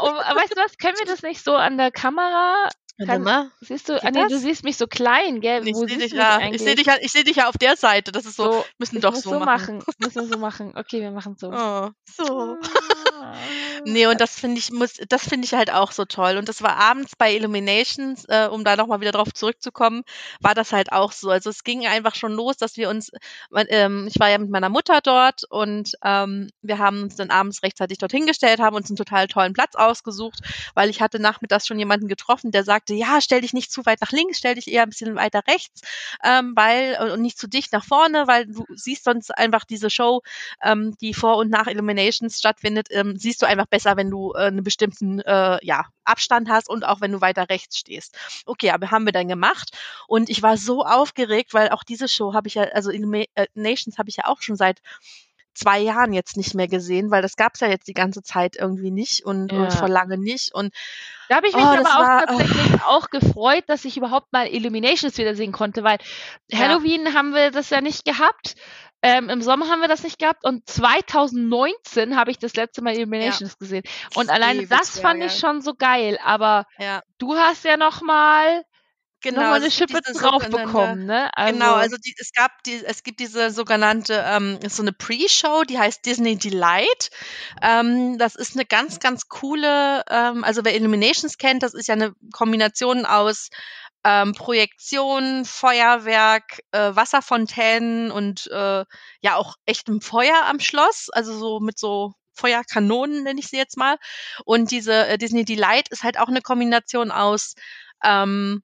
Oh, und, weißt du was, können wir das nicht so an der Kamera kann, mal. Siehst du, ah, nee, du siehst mich so klein, gell? Ich sehe dich, ja, ich seh dich, ja, ich seh dich ja auf der Seite. Das ist so, so müssen doch so, so machen. Müssen so machen. Okay, wir machen so. Oh, so. Ah. nee, und das finde ich, muss, das finde ich halt auch so toll. Und das war abends bei Illuminations, äh, um da nochmal wieder drauf zurückzukommen, war das halt auch so. Also es ging einfach schon los, dass wir uns, ähm, ich war ja mit meiner Mutter dort und ähm, wir haben uns dann abends rechtzeitig dorthin gestellt, haben uns einen total tollen Platz ausgesucht, weil ich hatte nachmittags schon jemanden getroffen, der sagte, ja, stell dich nicht zu weit nach links, stell dich eher ein bisschen weiter rechts, ähm, weil, und nicht zu dicht nach vorne, weil du siehst sonst einfach diese Show, ähm, die vor und nach Illuminations stattfindet, ähm, ähm, siehst du einfach besser, wenn du äh, einen bestimmten äh, ja, Abstand hast und auch wenn du weiter rechts stehst. Okay, aber haben wir dann gemacht und ich war so aufgeregt, weil auch diese Show habe ich ja, also Illuminations äh, habe ich ja auch schon seit zwei Jahren jetzt nicht mehr gesehen, weil das gab es ja jetzt die ganze Zeit irgendwie nicht und, ja. und vor lange nicht. Und da habe ich mich oh, aber auch war, tatsächlich oh. auch gefreut, dass ich überhaupt mal Illuminations wiedersehen konnte, weil ja. Halloween haben wir das ja nicht gehabt. Ähm, Im Sommer haben wir das nicht gehabt und 2019 habe ich das letzte Mal Illuminations ja. gesehen. Und alleine das fand ich schon so geil. Aber ja. du hast ja noch mal genau, noch mal eine Schippe drauf bekommen, ne? Also, genau, also die, es gab die, es gibt diese sogenannte ähm, so eine Pre-Show, die heißt Disney Delight. Ähm, das ist eine ganz ganz coole, ähm, also wer Illuminations kennt, das ist ja eine Kombination aus ähm, Projektion, Feuerwerk, äh, Wasserfontänen und äh, ja auch echtem Feuer am Schloss, also so mit so Feuerkanonen nenne ich sie jetzt mal. Und diese äh, Disney Delight ist halt auch eine Kombination aus ähm,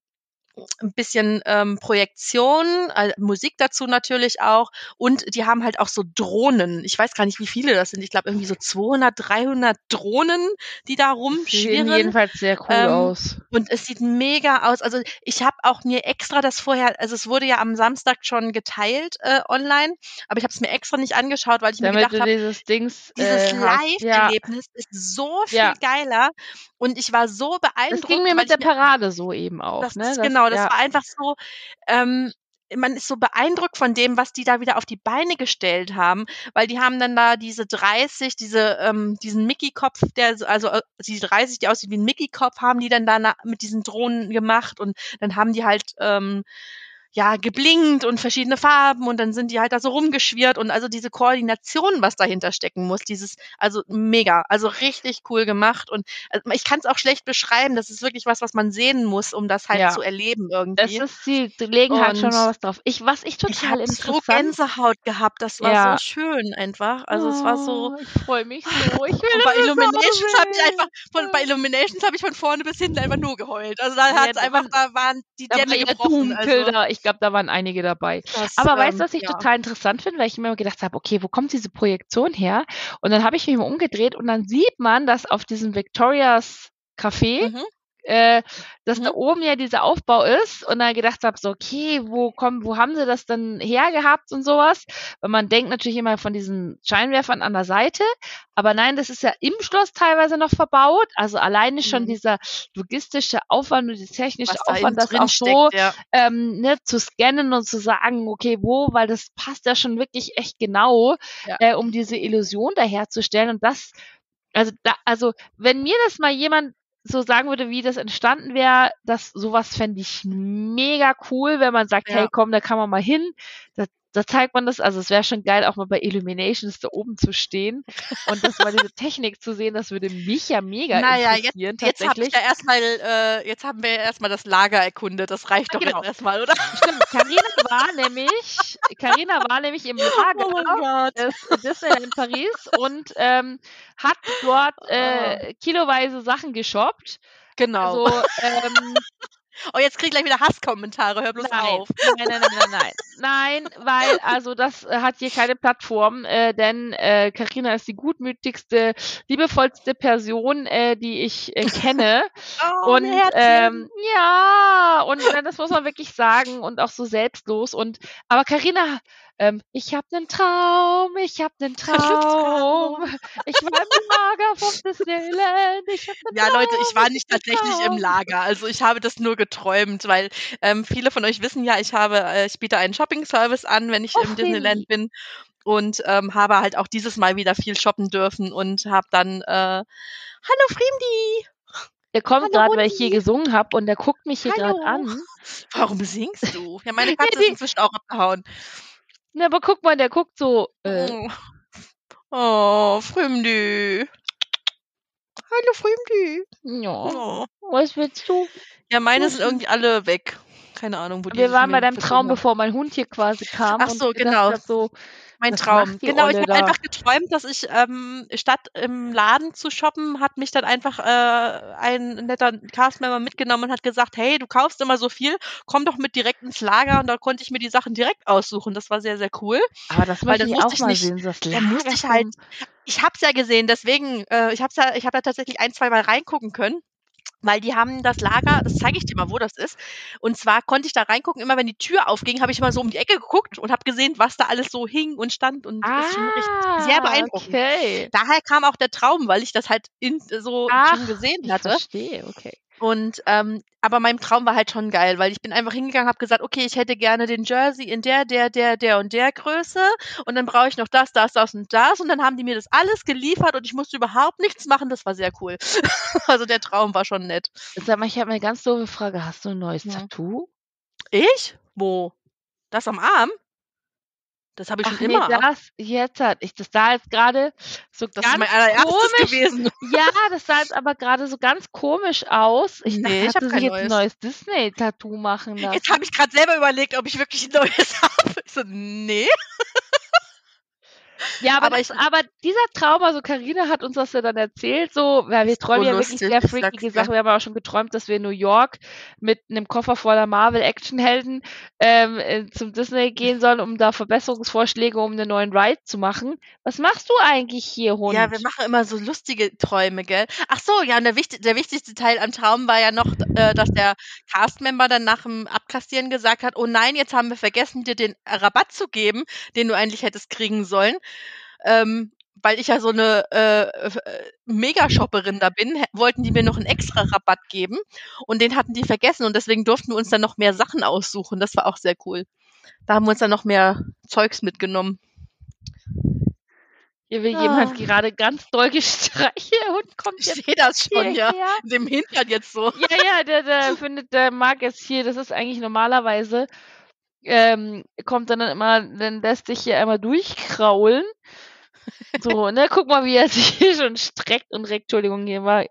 ein bisschen ähm, Projektion, äh, Musik dazu natürlich auch. Und die haben halt auch so Drohnen. Ich weiß gar nicht, wie viele das sind. Ich glaube irgendwie so 200, 300 Drohnen, die da rumschwirren. Sehen jedenfalls sehr cool ähm, aus. Und es sieht mega aus. Also ich habe auch mir extra das vorher, also es wurde ja am Samstag schon geteilt äh, online, aber ich habe es mir extra nicht angeschaut, weil ich Damit mir gedacht habe, dieses, Dings, dieses äh, Live-Erlebnis ja. ist so viel ja. geiler. Und ich war so beeindruckt. Das ging mir mit der Parade so eben auch. Das, ne? das, genau, das ja. war einfach so, ähm, man ist so beeindruckt von dem, was die da wieder auf die Beine gestellt haben, weil die haben dann da diese 30, diese, ähm, diesen Mickey-Kopf, der, also äh, die 30, die aussieht wie ein Mickey-Kopf, haben die dann da mit diesen Drohnen gemacht und dann haben die halt ähm, ja, geblinkt und verschiedene Farben und dann sind die halt da so rumgeschwirrt und also diese Koordination, was dahinter stecken muss, dieses, also mega, also richtig cool gemacht und also ich kann es auch schlecht beschreiben, das ist wirklich was, was man sehen muss, um das halt ja. zu erleben irgendwie. Das ist, die, legen halt schon mal was drauf. Ich, was ich total ich interessant. so Gänsehaut gehabt, das war ja. so schön einfach, also oh, es war so. Oh, ich freue mich so, ich will bei Illuminations habe ich einfach, von, bei Illuminations habe ich von vorne bis hinten einfach nur geheult, also da hat es einfach, da waren die Dämme gebrochen. Also. Ich glaube, da waren einige dabei. Das, Aber ähm, weißt du, was ich ja. total interessant finde? Weil ich mir gedacht habe, okay, wo kommt diese Projektion her? Und dann habe ich mich mal umgedreht und dann sieht man, dass auf diesem Victorias Café mhm äh, dass mhm. da oben ja dieser Aufbau ist und dann gedacht habe, so, okay, wo kommen, wo haben sie das denn hergehabt und sowas? Weil man denkt natürlich immer von diesen Scheinwerfern an der Seite, aber nein, das ist ja im Schloss teilweise noch verbaut. Also alleine schon mhm. dieser logistische Aufwand und die technische Was Aufwand, da das auch so ja. ähm, ne, zu scannen und zu sagen, okay, wo, weil das passt ja schon wirklich echt genau, ja. äh, um diese Illusion daherzustellen. Und das also da, also wenn mir das mal jemand so sagen würde, wie das entstanden wäre, das sowas fände ich mega cool, wenn man sagt, ja. hey komm, da kann man mal hin. Da, da zeigt man das, also es wäre schon geil, auch mal bei Illuminations da oben zu stehen und das mal diese Technik zu sehen, das würde mich ja mega naja, interessieren. Jetzt, jetzt, hab ich ja erstmal, äh, jetzt haben wir ja erstmal das Lager erkundet, das reicht doch genau. jetzt erstmal, oder? Stimmt, Carina war nämlich, Carina war nämlich im Lager oh des Disneyland in Paris und ähm, hat dort äh, oh. kiloweise Sachen geshoppt. Genau. Also, ähm, Oh, jetzt krieg ich gleich wieder Hasskommentare, hör bloß nein, auf. Nein, nein, nein, nein, nein. Nein, weil, also das äh, hat hier keine Plattform, äh, denn äh, Carina ist die gutmütigste, liebevollste Person, äh, die ich äh, kenne. oh, und ähm, ja, und äh, das muss man wirklich sagen und auch so selbstlos. Und aber Carina ähm, ich habe einen Traum, ich habe einen Traum. Ich war im Lager vom Disneyland. Ich ja, Traum, Leute, ich war nicht tatsächlich im Lager. Also ich habe das nur geträumt, weil ähm, viele von euch wissen ja, ich habe, äh, ich biete einen Shopping-Service an, wenn ich Och, im Disneyland bin und ähm, habe halt auch dieses Mal wieder viel shoppen dürfen und habe dann äh, Hallo Fremdi! Der kommt gerade, weil ich hier gesungen habe und der guckt mich hier gerade an. Warum singst du? Ja, meine Katze ist inzwischen auch abgehauen. Na, aber guck mal, der guckt so. Äh. Oh, oh Fremdi. Hallo Fremdi. Ja. Oh. Was willst du? Ja, meine sind irgendwie alle weg. Keine Ahnung, wo die Wir waren bei deinem Traum, bevor mein Hund hier quasi kam. Ach so, genau. So, mein Traum. Genau, ich habe einfach geträumt, dass ich ähm, statt im Laden zu shoppen, hat mich dann einfach äh, ein netter Castmember mitgenommen und hat gesagt, hey, du kaufst immer so viel, komm doch mit direkt ins Lager und da konnte ich mir die Sachen direkt aussuchen. Das war sehr, sehr cool. Aber das weil dann ich auch mal nicht, sehen, das Lager. Dann musste ich halt, ich hab's ja gesehen, deswegen, äh, ich hab's ja, ich habe ja tatsächlich ein, zwei Mal reingucken können weil die haben das Lager, das zeige ich dir mal, wo das ist. Und zwar konnte ich da reingucken, immer wenn die Tür aufging, habe ich mal so um die Ecke geguckt und habe gesehen, was da alles so hing und stand und ah, das ist schon richtig sehr beeindruckend. Okay. Daher kam auch der Traum, weil ich das halt in, so Ach, schon gesehen hatte. Ich verstehe, okay. Und ähm, aber mein Traum war halt schon geil, weil ich bin einfach hingegangen, habe gesagt, okay, ich hätte gerne den Jersey in der, der, der, der und der Größe und dann brauche ich noch das, das, das und das und dann haben die mir das alles geliefert und ich musste überhaupt nichts machen. Das war sehr cool. also der Traum war schon nett. Sag mal, ich habe eine ganz doofe Frage. Hast du ein neues ja. Tattoo? Ich? Wo? Das am Arm? Das habe ich Ach schon nee, immer. Das jetzt hat ich das sah jetzt gerade so das ganz ist mein allererstes komisch. gewesen. Ja, das sah jetzt aber gerade so ganz komisch aus. Ich nee, dachte, ich habe jetzt neues. ein neues Disney Tattoo machen lassen. Jetzt habe ich gerade selber überlegt, ob ich wirklich ein neues habe. Ich so nee. Ja, aber, aber, das, aber dieser Traum, also Karina hat uns das ja dann erzählt, so, weil wir träumen so ja wirklich sehr freakige Sachen. Wir haben auch schon geträumt, dass wir in New York mit einem Koffer voller Marvel-Actionhelden ähm, äh, zum Disney gehen sollen, um da Verbesserungsvorschläge, um einen neuen Ride zu machen. Was machst du eigentlich hier, Hund? Ja, wir machen immer so lustige Träume, gell? Ach so, ja, und der, wichtig, der wichtigste Teil am Traum war ja noch, äh, dass der Castmember dann nach dem Abkassieren gesagt hat, oh nein, jetzt haben wir vergessen, dir den Rabatt zu geben, den du eigentlich hättest kriegen sollen. Ähm, weil ich ja so eine äh, äh, Megashopperin da bin, wollten die mir noch einen extra Rabatt geben und den hatten die vergessen und deswegen durften wir uns dann noch mehr Sachen aussuchen. Das war auch sehr cool. Da haben wir uns dann noch mehr Zeugs mitgenommen. Hier will ja. jemand gerade ganz doll gestreichelt. Hund kommt jetzt. Ich sehe das schon, ja. In dem Hintern jetzt so. Ja, ja, der, der findet, der mag jetzt hier, das ist eigentlich normalerweise, ähm, kommt dann immer, dann lässt sich hier einmal durchkraulen. So, ne, guck mal, wie er sich hier schon streckt und reckt. Entschuldigung, hier mal,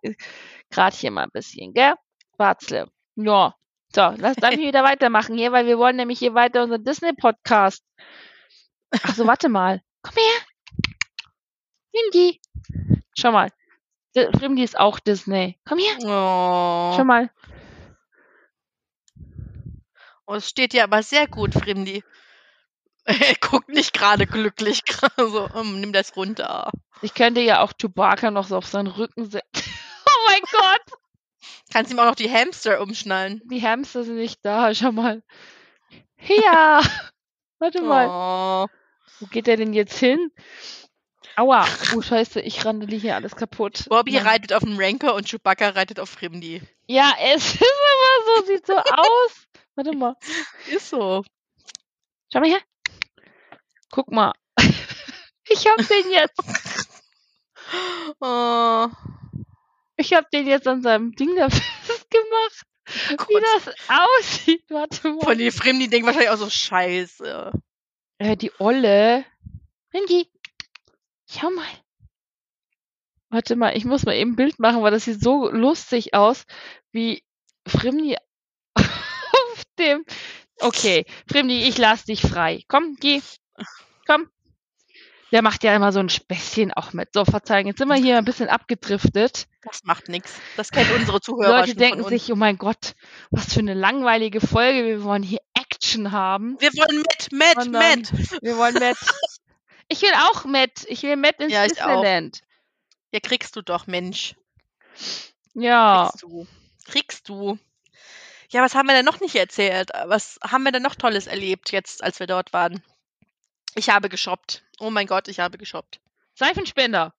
gerade hier mal ein bisschen, gell? Barzle. Ja. So, lass dann wieder weitermachen hier, weil wir wollen nämlich hier weiter unseren Disney-Podcast. Ach so, warte mal. Komm her. Frimdi. Schau mal. Frimdi ist auch Disney. Komm her. Oh. Schau mal. Oh, es steht dir aber sehr gut, Frimdi. Er guckt nicht gerade glücklich. so, um, nimm das runter. Ich könnte ja auch Chewbacca noch so auf seinen Rücken setzen. oh mein Gott! Kannst ihm auch noch die Hamster umschnallen. Die Hamster sind nicht da, schau mal. Ja! Warte mal. Oh. Wo geht der denn jetzt hin? Aua. Oh, scheiße, ich randele hier alles kaputt. Bobby Mann. reitet auf dem Ranker und Chewbacca reitet auf Frimdi. Ja, es ist immer so, sieht so aus. Warte mal. Ist so. Schau mal her. Guck mal. ich hab den jetzt. Oh. Ich hab den jetzt an seinem Ding da festgemacht. Oh wie das aussieht. Warte mal. Von den Fremden, die denken wahrscheinlich auch so scheiße. Äh, die Olle. Ringi. Schau mal. Warte mal, ich muss mal eben ein Bild machen, weil das sieht so lustig aus, wie Frimni dem. Okay, Frimni, ich lass dich frei. Komm, geh. Komm. Der macht ja immer so ein Späßchen auch mit. So, verzeihen, jetzt sind wir hier ein bisschen abgedriftet. Das macht nichts. Das kennt unsere Zuhörer. Leute denken sich, oh mein Gott, was für eine langweilige Folge. Wir wollen hier Action haben. Wir wollen Matt, Matt, Matt. Wir wollen Matt. ich will auch Matt. Ich will Matt ins ja, Disneyland. Ja, kriegst du doch, Mensch. Ja. Kriegst du. Kriegst du. Ja, was haben wir denn noch nicht erzählt? Was haben wir denn noch Tolles erlebt jetzt, als wir dort waren? Ich habe geshoppt. Oh mein Gott, ich habe geshoppt. Seifenspender.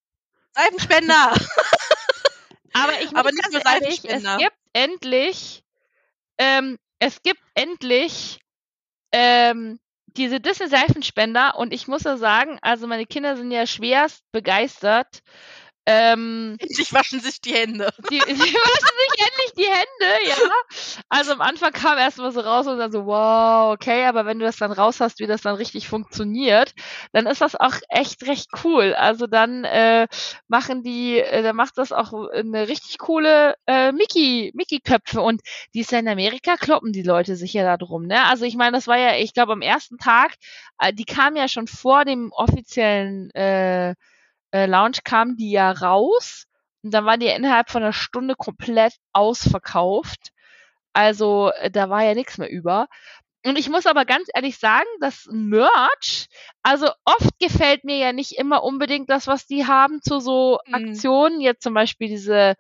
Seifenspender. Aber ich muss Aber nicht nur ehrlich, Seifenspender. Es gibt endlich, ähm, es gibt endlich ähm, diese Disney-Seifenspender und ich muss ja sagen, also meine Kinder sind ja schwerst begeistert ähm, endlich waschen sich die Hände. Die, sie waschen sich endlich die Hände, ja. Also am Anfang kam erstmal so raus und dann so, wow, okay, aber wenn du das dann raus hast, wie das dann richtig funktioniert, dann ist das auch echt recht cool. Also dann äh, machen die, äh, dann macht das auch eine richtig coole äh, Mickey, Mickey-Köpfe und die ist ja in Amerika, kloppen die Leute sich ja da drum, ne? Also ich meine, das war ja, ich glaube, am ersten Tag, äh, die kam ja schon vor dem offiziellen äh, äh, Lounge kam die ja raus und dann war die ja innerhalb von einer Stunde komplett ausverkauft. Also äh, da war ja nichts mehr über. Und ich muss aber ganz ehrlich sagen, das Merch, also oft gefällt mir ja nicht immer unbedingt das, was die haben zu so mhm. Aktionen. Jetzt zum Beispiel diese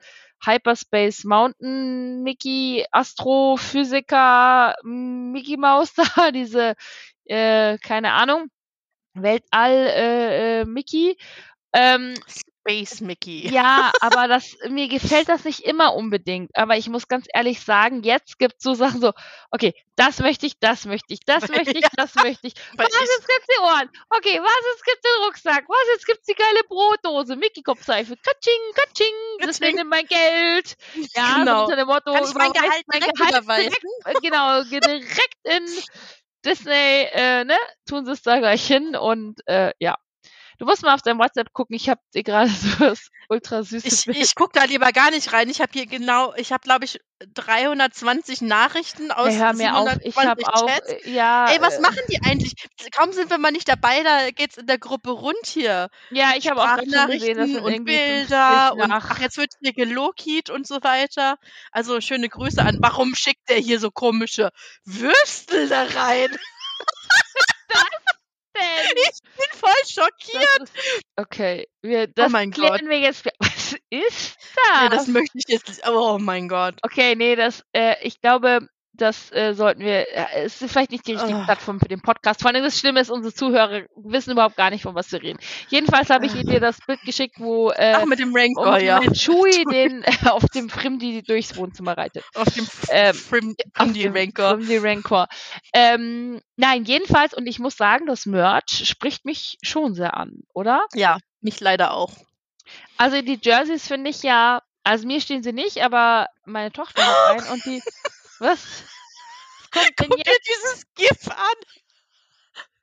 Hyperspace Mountain Mickey Astrophysiker Mickey Mouse da, diese, äh, keine Ahnung, Weltall äh, äh, Mickey. Ähm, Space Mickey. Ja, aber das, mir gefällt das nicht immer unbedingt. Aber ich muss ganz ehrlich sagen, jetzt gibt es so Sachen so, okay, das möchte ich, das möchte ich, das möchte ich, das möchte ich. Was, jetzt gibt's die Ohren? Okay, was, jetzt gibt's den Rucksack? Was, jetzt gibt's die geile Brotdose? Mickey-Kopfseife. Katsching, katsching, das nehme mein Geld. Ja, genau. so unter dem Motto, Kann ich mein Gehalt, mein Gehalt direkt, äh, genau, direkt in Disney, äh, ne, tun sie es da gleich hin und, äh, ja. Du musst mal auf dein WhatsApp gucken. Ich habe dir gerade so was ultra süßes Ich, ich gucke da lieber gar nicht rein. Ich habe hier genau, ich habe glaube ich 320 Nachrichten aus hey, hör mir auf. Ich habe auch, äh, ja. Ey, was äh, machen die eigentlich? Kaum sind wir mal nicht dabei, da geht's in der Gruppe rund hier. Ja, ich habe auch schon gesehen, und Bilder und ach, jetzt wird hier gelokiet und so weiter. Also schöne Grüße an. Warum schickt der hier so komische Würstel da rein? denn? Ich bin voll schockiert. Ist, okay, wir, oh das oh mein klären Gott. wir jetzt. Was ist das? Nee, das möchte ich jetzt. Oh mein Gott. Okay, nee, das. Äh, ich glaube, das äh, sollten wir, äh, es ist vielleicht nicht die richtige oh. Plattform für den Podcast. Vor allem das Schlimme ist, unsere Zuhörer wissen überhaupt gar nicht, von was wir reden. Jedenfalls habe ich dir das Bild geschickt, wo äh, Ach, mit dem Rancor, um, ja. Mit Chewie den äh, auf dem Frimdi durchs Wohnzimmer reitet. Auf dem ähm, Frim, Frimdi Rancor. Frimdi Rancor. Ähm, nein, jedenfalls, und ich muss sagen, das Merch spricht mich schon sehr an, oder? Ja, mich leider auch. Also die Jerseys finde ich ja, also mir stehen sie nicht, aber meine Tochter hat einen und die was? Was kommt denn Guck jetzt? dir dieses GIF an.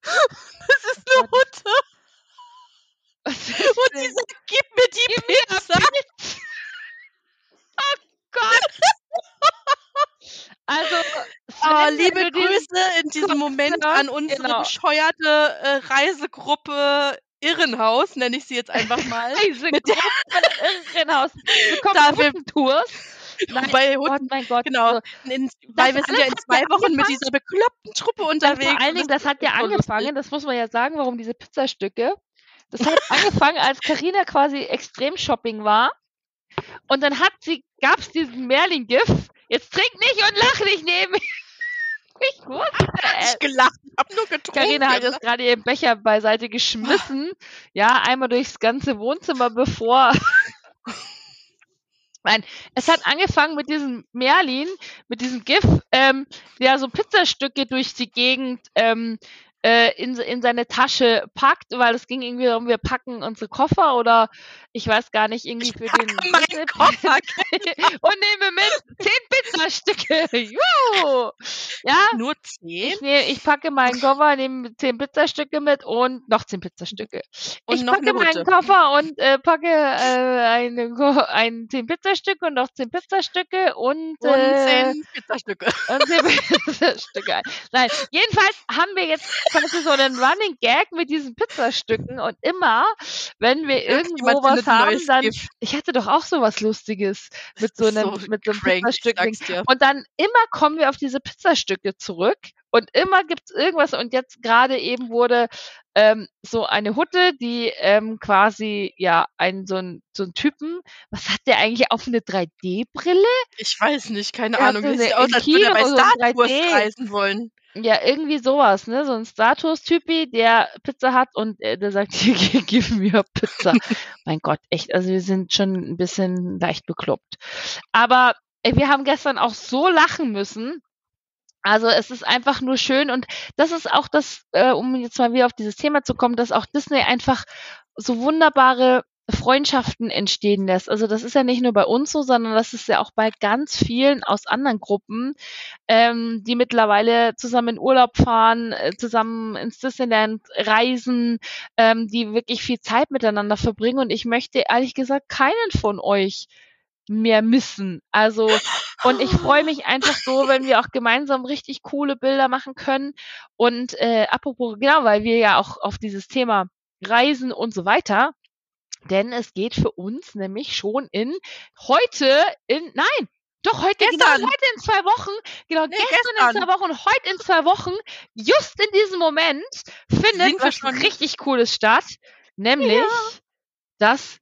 Das ist eine Hutte. Und sie sagt, gib mir die gib Pizza. Mir oh Gott. Also, oh, liebe Grüße in diesem Moment an unsere genau. bescheuerte äh, Reisegruppe Irrenhaus, nenne ich sie jetzt einfach mal. Reisegruppe Irrenhaus. Willkommen Tours. Nein, bei Hunden, Gott, mein Gott. Genau. In, weil wir sind ja in zwei Wochen mit dieser bekloppten Truppe unterwegs. vor allen Dingen, das, hat ja angefangen, das muss man ja sagen, warum diese Pizzastücke. Das hat angefangen, als Karina quasi Extrem-Shopping war. Und dann hat sie, gab's diesen Merlin-GIF. Jetzt trink nicht und lach nicht neben mir. Ich wusste es. Ich gelacht, ich hab nur getrunken. Karina hat jetzt gerade ihren Becher beiseite geschmissen. Ja, einmal durchs ganze Wohnzimmer, bevor Nein, es hat angefangen mit diesem Merlin, mit diesem GIF, ähm, der so Pizzastücke durch die Gegend ähm, äh, in, in seine Tasche packt, weil es ging irgendwie darum, wir packen unsere Koffer oder ich weiß gar nicht, irgendwie für den Koffer und nehme mit zehn Pizzastücke. Juhu! Ja. Nur zehn? Ich, nehm, ich packe meinen Koffer, nehme zehn Pizzastücke mit und noch zehn Pizzastücke. Und ich packe meinen Koffer und äh, packe äh, eine, ein zehn Pizzastücke und noch zehn Pizzastücke und, und äh, zehn Pizzastücke. Und zehn Pizzastücke. Nein, jedenfalls haben wir jetzt quasi so einen Running Gag mit diesen Pizzastücken und immer, wenn wir irgendwo was haben, dann, Gift. ich hatte doch auch so was Lustiges mit so einem, so mit so einem Pizzastück. Und dann immer kommen wir auf diese Pizzastücke zurück und immer gibt's irgendwas und jetzt gerade eben wurde ähm, so eine Hutte, die ähm, quasi ja ein so ein so ein Typen, was hat der eigentlich auf eine 3D-Brille? Ich weiß nicht, keine der Ahnung. Sieht aus, als würde er bei Star Wars reisen wollen. Ja, irgendwie sowas, ne? So ein Status-Typi, der Pizza hat und äh, der sagt, hier, gib mir Pizza. mein Gott, echt, also wir sind schon ein bisschen leicht bekloppt. Aber ey, wir haben gestern auch so lachen müssen. Also es ist einfach nur schön und das ist auch das, äh, um jetzt mal wieder auf dieses Thema zu kommen, dass auch Disney einfach so wunderbare Freundschaften entstehen lässt. Also das ist ja nicht nur bei uns so, sondern das ist ja auch bei ganz vielen aus anderen Gruppen, ähm, die mittlerweile zusammen in Urlaub fahren, äh, zusammen ins Disneyland reisen, ähm, die wirklich viel Zeit miteinander verbringen. Und ich möchte ehrlich gesagt keinen von euch mehr missen. Also, und ich freue mich einfach so, wenn wir auch gemeinsam richtig coole Bilder machen können. Und äh, apropos, genau, weil wir ja auch auf dieses Thema Reisen und so weiter denn es geht für uns nämlich schon in heute in, nein, doch, heute, genau, gestern. genau, heute in zwei Wochen, genau, nee, gestern, gestern, in zwei Wochen und heute in zwei Wochen, just in diesem Moment, findet was richtig Cooles statt, nämlich ja. das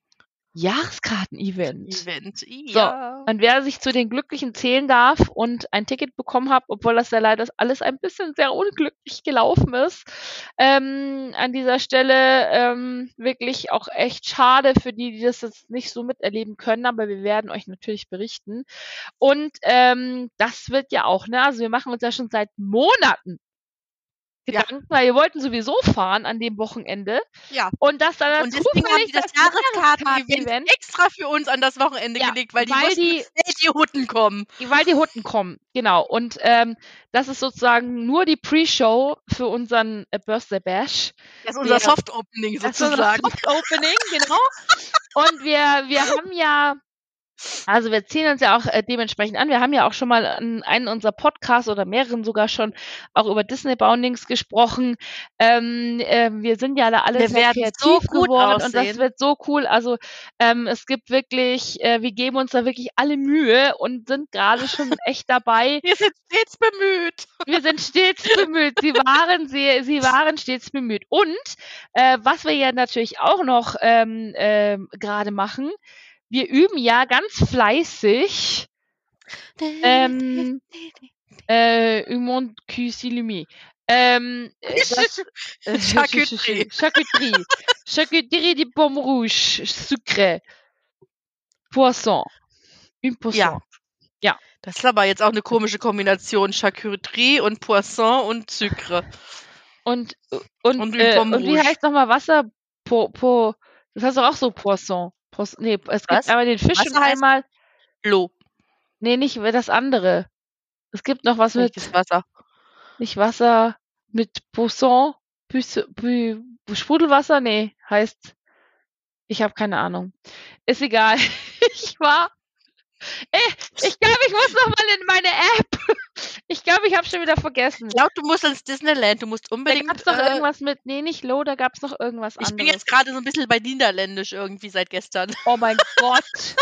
Jahreskarten-Event. Event, ja. So, und wer sich zu den Glücklichen zählen darf und ein Ticket bekommen hat, obwohl das ja leider alles ein bisschen sehr unglücklich gelaufen ist, ähm, an dieser Stelle ähm, wirklich auch echt schade für die, die das jetzt nicht so miterleben können, aber wir werden euch natürlich berichten. Und ähm, das wird ja auch, ne, also wir machen uns ja schon seit Monaten Gedanken, ja. weil wir wollten sowieso fahren an dem Wochenende. Ja. Und das dann Und deswegen haben die das, das Jahreskarten-Event extra für uns an das Wochenende ja, gelegt, weil die, weil die, die Hutten kommen. Weil die Hutten kommen, genau. Und ähm, das ist sozusagen nur die Pre-Show für unseren äh, Birthday Bash. Das ist unser Soft-Opening sozusagen. Soft-Opening, genau. Und wir, wir haben ja also wir ziehen uns ja auch äh, dementsprechend an. Wir haben ja auch schon mal in einem unserer Podcasts oder mehreren sogar schon auch über Disney Boundings gesprochen. Ähm, äh, wir sind ja da alle wir sehr kreativ so geworden aussehen. und das wird so cool. Also ähm, es gibt wirklich, äh, wir geben uns da wirklich alle Mühe und sind gerade schon echt dabei. Wir sind stets bemüht. Wir sind stets bemüht. Sie waren, sie, sie waren stets bemüht. Und äh, was wir ja natürlich auch noch ähm, äh, gerade machen, wir üben ja ganz fleißig ähm, äh, Humont Cuisine ähm, das, äh, Charcuterie. Charcuterie. Charcuterie de Pomme Rouge, Sucre, Poisson. Une Poisson. Ja. ja. Das ist aber jetzt auch eine komische Kombination. Charcuterie und Poisson und Sucre. Und, und, und, äh, und wie heißt nochmal Wasser? Po, po, das heißt doch auch so Poisson. Pos nee, es gibt Was? einmal den Fisch Wasser und einmal. Lo. Nee, nicht das andere. Es gibt noch was Welches mit. Wasser? Nicht Wasser mit Poisson. Sprudelwasser? Nee, heißt. Ich habe keine Ahnung. Ist egal. ich war. Ey, ich glaube, ich muss noch mal in meine App. Ich glaube, ich habe schon wieder vergessen. Ich glaube, du musst ins Disneyland. Du musst unbedingt. Da gab's doch äh, irgendwas mit. Nee, nicht Low, da gab es noch irgendwas ich anderes. Ich bin jetzt gerade so ein bisschen bei Niederländisch irgendwie seit gestern. Oh mein Gott.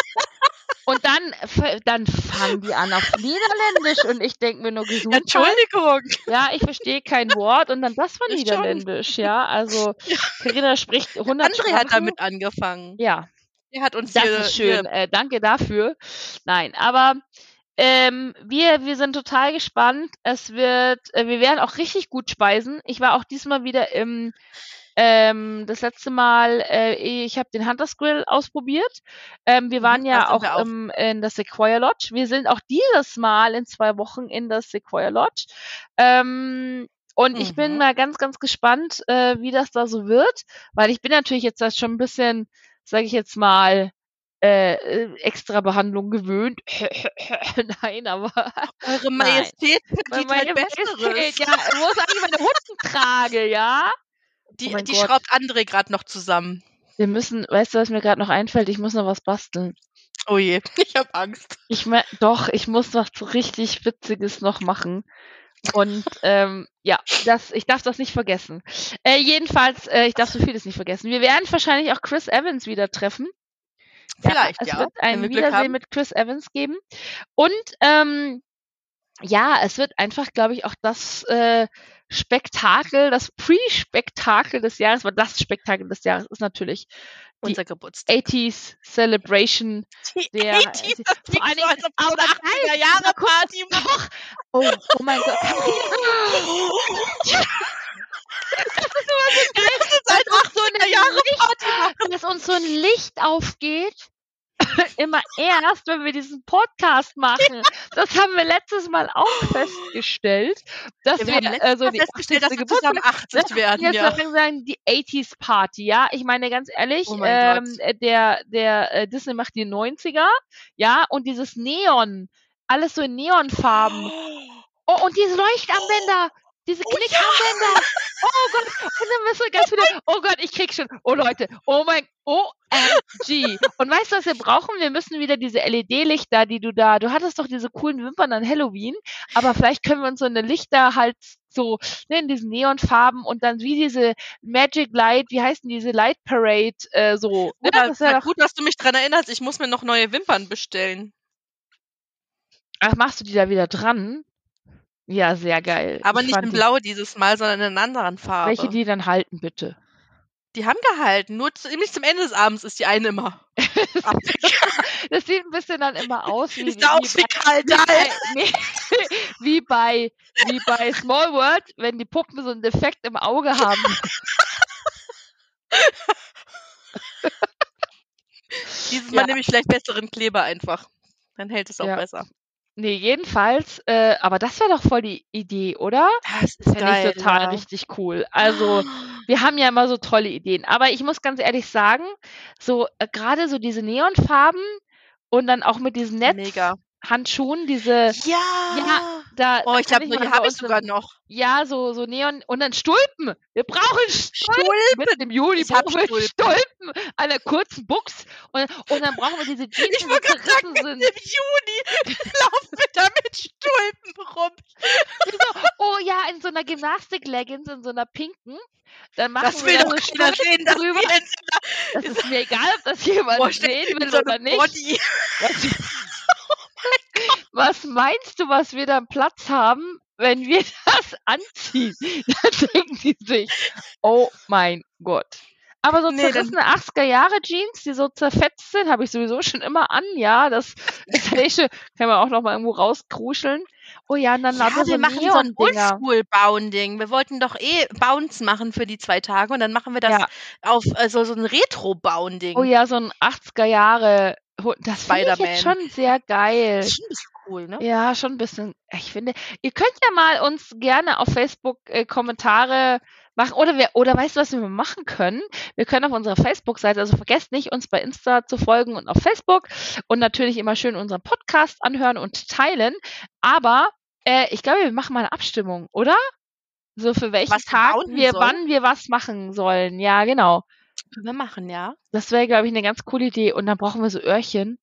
Und dann, dann fangen die an auf Niederländisch und ich denke mir nur gesucht. Entschuldigung. Ja, ich verstehe kein Wort und dann das war Niederländisch, ja. Also Carina spricht 100 André hat damit angefangen. Ja. Er hat uns das hier, ist schön. Äh, danke dafür. Nein, aber ähm, wir, wir sind total gespannt. Es wird, äh, wir werden auch richtig gut speisen. Ich war auch diesmal wieder im, ähm, das letzte Mal, äh, ich habe den Hunters Grill ausprobiert. Ähm, wir waren mhm, ja auch, auch. Im, in der Sequoia Lodge. Wir sind auch dieses Mal in zwei Wochen in der Sequoia Lodge. Ähm, und mhm. ich bin mhm. mal ganz, ganz gespannt, äh, wie das da so wird, weil ich bin natürlich jetzt das schon ein bisschen, sage ich jetzt mal, äh, äh, extra Behandlung gewöhnt. nein, aber. Eure Majestät verdient halt Besseres. Ja, wo ist eigentlich meine Hundentrage, ja? Die, oh die schraubt André gerade noch zusammen. Wir müssen, weißt du, was mir gerade noch einfällt? Ich muss noch was basteln. Oh je, ich habe Angst. Ich mein, doch, ich muss was richtig Witziges noch machen. Und ähm, ja, das, ich darf das nicht vergessen. Äh, jedenfalls, äh, ich darf so vieles nicht vergessen. Wir werden wahrscheinlich auch Chris Evans wieder treffen. Vielleicht, ja. Es wird ein Wiedersehen mit Chris Evans geben. Und ähm, ja, es wird einfach, glaube ich, auch das äh, Spektakel, das Pre-Spektakel des Jahres, weil das Spektakel des Jahres ist natürlich unser Geburtstag. 80s Celebration die der 80s, das vor allen Dingen so, als ob 80er Jahre Party. Oh, oh mein Gott. Das ist immer so uns so eine Licht, dass uns so ein Licht aufgeht. immer erst, wenn wir diesen Podcast machen. Das haben wir letztes Mal auch festgestellt, dass ja, wir, wir also die festgestellt, dass wir zusammen 80 werden. Jetzt ja. sagen die 80s Party, ja. Ich meine ganz ehrlich, oh ähm, der der äh, Disney macht die 90er, ja, und dieses Neon, alles so in Neonfarben. Oh, und diese Leuchtarmbänder, diese oh, Knickarmbänder. Ja. Oh Gott. Und dann müssen wir ganz viele. Oh Gott, ich krieg schon. Oh Leute. Oh mein. OMG. Und weißt du, was wir brauchen? Wir müssen wieder diese LED-Lichter, die du da. Du hattest doch diese coolen Wimpern an Halloween. Aber vielleicht können wir uns so eine Lichter halt so ne, in diesen Neonfarben und dann wie diese Magic Light, wie heißen diese Light Parade, äh, so. Ne? Ja, das ja gut, dass du mich dran erinnerst. Ich muss mir noch neue Wimpern bestellen. Ach, machst du die da wieder dran? Ja, sehr geil. Aber ich nicht in Blau dieses Mal, sondern in einer anderen Farbe. Welche die dann halten, bitte? Die haben gehalten. Nur ziemlich zum Ende des Abends ist die eine immer. das sieht ein bisschen dann immer aus wie, ist wie, auch wie, bei, wie, bei, nee, wie bei wie bei Small World, wenn die Puppen so einen Defekt im Auge haben. Dieses Mal ja. nehme ich vielleicht besseren Kleber einfach. Dann hält es auch ja. besser. Nee, jedenfalls, äh, aber das wäre doch voll die Idee, oder? Das ist Fände ich geil, total ja. richtig cool. Also, wir haben ja immer so tolle Ideen. Aber ich muss ganz ehrlich sagen, so äh, gerade so diese Neonfarben und dann auch mit diesen Mega. Netzhandschuhen, diese, Ja. Ja, da, Oh, ich habe ich uns sogar noch. Ja, so, so Neon und dann Stulpen. Wir brauchen Stulpen. Stulpen. Mit dem Juli Ich hab brauchen wir Stulpen. Stulpen. Einer kurzen Buchs. Und, und dann brauchen wir diese Jeans, Ich die so sagen, zerrissen im sind. Juni laufen wir da mit Stulpen rum. Oh ja, in so einer Gymnastik-Leggings, in so einer pinken. Dann machen Das wir will da doch so keiner Stulpen sehen, dass drüber. Das ist mir egal, ob das jemand Boah, sehen will so oder nicht. Was, meinst du, was wir da Platz haben, wenn wir das anziehen? Da denken die sich, oh mein Gott. Aber so Nee, zerrissene 80er Jahre Jeans, die so zerfetzt sind, habe ich sowieso schon immer an. Ja, das schon, kann man auch noch mal irgendwo rauskruscheln. Oh ja, und dann Ja, lauter so wir machen so ein. Oldschool-Bounding. Wir wollten doch eh Bounce machen für die zwei Tage und dann machen wir das Ja. auf also so ein Retro-Bounding. Oh ja, so ein 80er Jahre. Das finde ich jetzt schon sehr geil. Das ist schon ein bisschen cool, ne? Ja, schon ein bisschen. Ich finde, ihr könnt ja mal uns gerne auf Facebook äh, Kommentare machen oder wir oder weißt du, was wir machen können? Wir können auf unserer Facebook-Seite, also vergesst nicht, uns bei Insta zu folgen und auf Facebook und natürlich immer schön unseren Podcast anhören und teilen. Aber äh, ich glaube, wir machen mal eine Abstimmung, oder? So für welchen Was Tag wir, sollen? wann wir was machen sollen. Ja, genau. Können wir machen, ja. Das wäre, glaube ich, eine ganz coole Idee. Und dann brauchen wir so Öhrchen.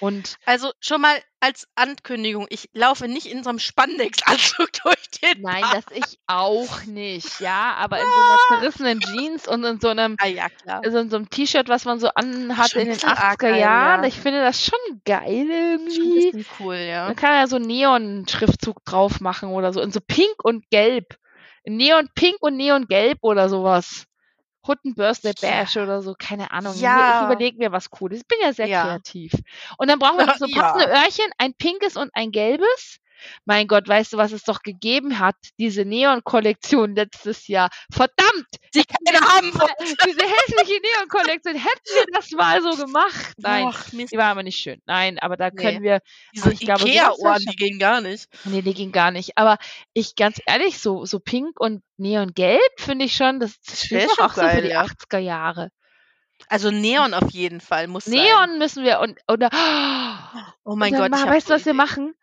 Und Also schon mal als Ankündigung, ich laufe nicht in so einem Spandex-Anzug durch den Nein, Park. das ich auch nicht, ja, aber in so einer zerrissenen Jeans und in so einem, Ah ja, also in so einem T-Shirt, was man so anhat Schon in den ein bisschen arg 80er geil, Jahren. ja. Ich finde das schon geil Schon irgendwie. bisschen cool, ja. Man kann ja so einen Neon-Schriftzug drauf machen oder so, in so pink und gelb. Neon pink und Neon gelb oder sowas. Hutten Birthday Bash oder so, keine Ahnung. Ja. Ich überlege mir was Cooles. Ich bin ja sehr Ja. kreativ. Und dann brauchen wir noch so Ja. passende Öhrchen, ein pinkes und ein gelbes. Mein Gott, weißt du, was es doch gegeben hat? Diese Neon-Kollektion letztes Jahr. Verdammt! Die keiner haben. Diese hässliche Neon-Kollektion. Hätten wir das mal so gemacht? Nein. Ach. Die war aber nicht schön. Nein, aber da Nee. können wir. Diese sowas Ikea-Ohren, die gehen gar nicht. Nee, die ging gar nicht. Aber ich, ganz ehrlich, so, so pink und neongelb finde ich schon, das wär steht doch schon auch so für geil, die ja. 80er Jahre. Also Neon auf jeden Fall muss sein. Neon müssen wir und, oder, Oh mein und dann Gott, ich ma- hab weißt du, was wir machen?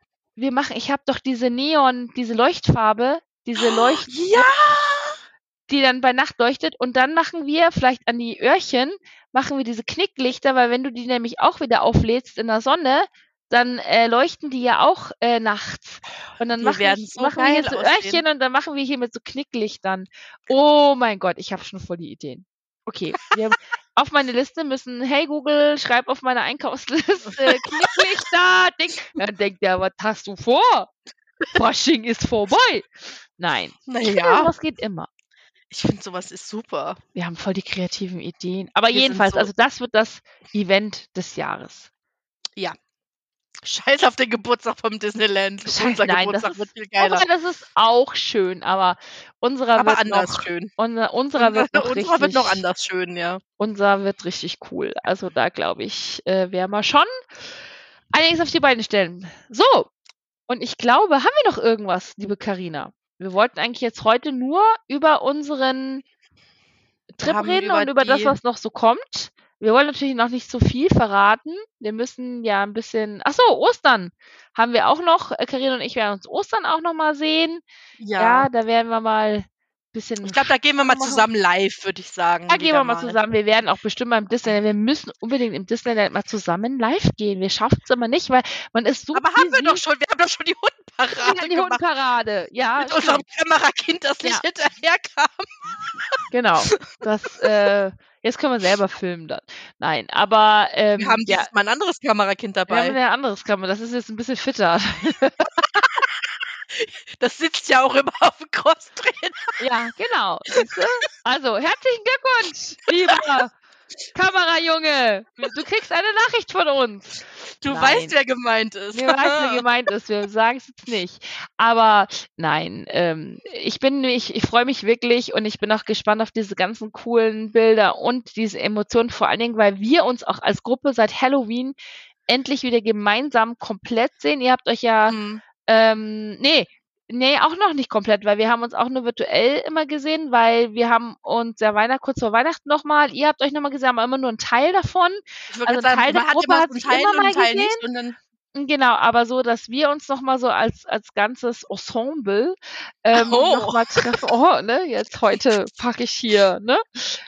Wir machen, ich habe doch diese Neon, diese Leuchtfarbe, diese Leucht, Ja! die dann bei Nacht leuchtet und dann machen wir vielleicht an die Öhrchen, machen wir diese Knicklichter, weil wenn du die nämlich auch wieder auflädst in der Sonne, dann äh, leuchten die ja auch äh, nachts. Und dann Die machen, wir- so machen wir hier so aussehen. Öhrchen und dann machen wir hier mit so Knicklichtern. Oh mein Gott, ich habe schon voll die Ideen. Okay, wir auf meine Liste müssen, hey Google, schreib auf meine Einkaufsliste Knicklichter. Ding. Dann denkt der, was hast du vor? Fasching ist vorbei. Nein, Naja, das geht immer. ich finde sowas ist super. Wir haben voll die kreativen Ideen. Aber Wir jedenfalls, so- also das wird das Event des Jahres. Scheiß auf den Geburtstag vom Disneyland. Scheiß- Unser nein, Geburtstag das wird viel Aber geiler. das ist auch schön, aber unserer Aber wird anders noch, schön. unser, unserer wird noch Unserer richtig, wird noch anders schön, ja. unser wird richtig cool. Also da glaube ich, äh, werden wir schon einiges auf die Beine stellen. So. Und ich glaube, haben wir noch irgendwas, liebe Karina? Wir wollten eigentlich jetzt heute nur über unseren Trip reden über und über das, was noch so kommt. Wir wollen natürlich noch nicht so viel verraten. Wir müssen ja ein bisschen. Ach so, Ostern haben wir auch noch. Äh, Karina und ich werden uns Ostern auch noch mal sehen. Ja, Ja. da werden wir mal ein bisschen. Ich glaube, da gehen wir mal zusammen live, würde ich sagen. da gehen wir mal zusammen. Wir werden auch bestimmt beim Disneyland. Wir müssen unbedingt im Disneyland mal zusammen live gehen. Wir schaffen es aber nicht, weil man ist so Aber haben wir doch schon, wir haben doch schon die Wir Hundenparade hatten die gemacht. Hundenparade. Ja, Mit unserem. Kamerakind, das nicht Ja. hinterherkam. genau. Das, äh, jetzt können wir selber filmen dann. Nein, aber ähm, Wir haben ja, Mal ein anderes Kamerakind wir haben dabei. ein anderes Kamera. Das ist jetzt ein bisschen fitter. Das sitzt ja auch immer auf dem Crosstrainer. Ja, genau. Also, herzlichen Glückwunsch, lieber Kamerajunge. Du kriegst eine Nachricht von uns. Du Nein. weißt, wer gemeint ist. Wir wissen, wer gemeint ist. Wir sagen es jetzt nicht. Aber nein, ähm, ich bin, ich, ich freue mich wirklich und ich bin auch gespannt auf diese ganzen coolen Bilder und diese Emotionen, vor allen Dingen, weil wir uns auch als Gruppe seit Halloween endlich wieder gemeinsam komplett sehen. Ihr habt euch ja, mhm. ähm, nee, nee, auch noch nicht komplett, weil wir haben uns auch nur virtuell immer gesehen, weil wir haben uns ja Weihnachten, kurz vor Weihnachten nochmal, ihr habt euch nochmal gesehen, aber immer nur einen Teil davon. also ein sagen, Teil der Gruppe hat sich immer mal gesehen. Nicht, Genau, aber so, dass wir uns nochmal so als, als ganzes Ensemble ähm, oh. nochmal treffen. Oh, ne, jetzt heute packe ich hier, ne?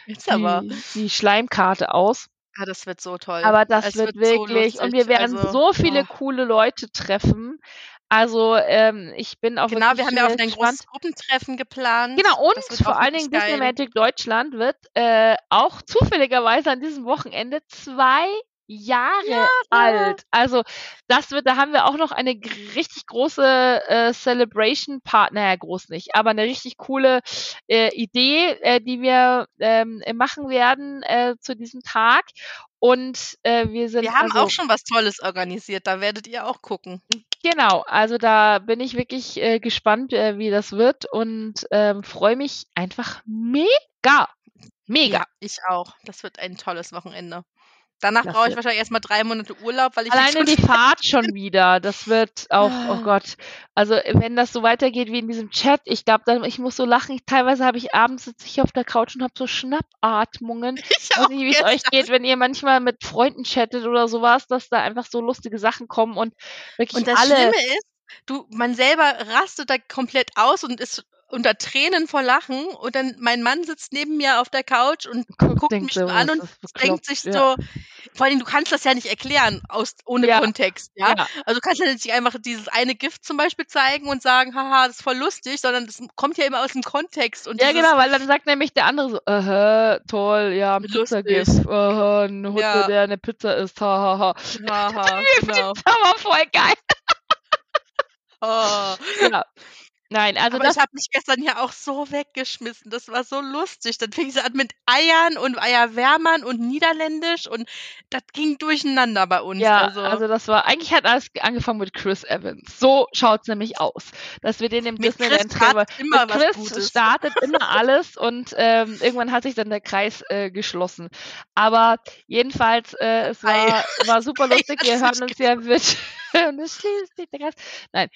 Jetzt aber. Die, die Schleimkarte aus. Ja, das wird so toll. Aber das es wird, wird wirklich, so und wir werden also, so viele oh. coole Leute treffen. Also ähm, ich bin auch Genau, wir haben ja auch ein großes Gruppentreffen geplant. Genau, und vor allen Dingen Disney Magic Deutschland wird äh, auch zufälligerweise an diesem Wochenende zwei Jahre ja, alt. Also das wird, da haben wir auch noch eine richtig große äh, Celebration Part, naja, groß nicht, aber eine richtig coole äh, Idee, äh, die wir ähm, machen werden äh, zu diesem Tag. Und äh, wir sind. Wir haben also, auch schon was Tolles organisiert, da werdet ihr auch gucken. Genau, also da bin ich wirklich äh, gespannt, äh, wie das wird und ähm, freue mich einfach mega. Mega. Ja, ich auch. Das wird ein tolles Wochenende. Danach brauche ich wahrscheinlich erstmal drei Monate Urlaub, weil ich. Alleine die Fahrt schon wieder. Das wird auch, oh Gott. Also, wenn das so weitergeht wie in diesem Chat, ich glaube, ich muss so lachen. Ich, teilweise habe ich abends sitze ich auf der Couch und habe so Schnappatmungen. Ich weiß nicht, wie es euch geht, wenn ihr manchmal mit Freunden chattet oder sowas, dass da einfach so lustige Sachen kommen und wirklich und das alle. Schlimme ist, du, man selber rastet da komplett aus und ist unter Tränen vor Lachen und dann mein Mann sitzt neben mir auf der Couch und guckt, guckt mich so an und denkt sich ja. so, vor allem du kannst das ja nicht erklären aus, ohne ja. Kontext, ja? ja? Also du kannst ja nicht einfach dieses eine Gift zum Beispiel zeigen und sagen, haha, das ist voll lustig, sondern das kommt ja immer aus dem Kontext. Und ja, genau, weil dann sagt nämlich der andere so, äh, toll, ja, ein Pizzagift, äh, ein Hund, der eine Pizza isst, hahaha. Haha, genau. Das war voll geil. oh. Ja. Nein, also Aber das. Habe mich gestern ja auch so weggeschmissen. Das war so lustig. Dann fing sie an mit Eiern und Eierwärmern und Niederländisch und das ging durcheinander bei uns. Ja, also, also das war, eigentlich hat alles angefangen mit Chris Evans. So schaut es nämlich aus. Dass wir den im Disneyland Trailer. Mit Chris startet immer alles und ähm, irgendwann hat sich dann der Kreis äh, geschlossen. Aber jedenfalls, äh, es war, war super lustig. Wir hören uns ja mit. und es schließt sich der Kreis. Nein.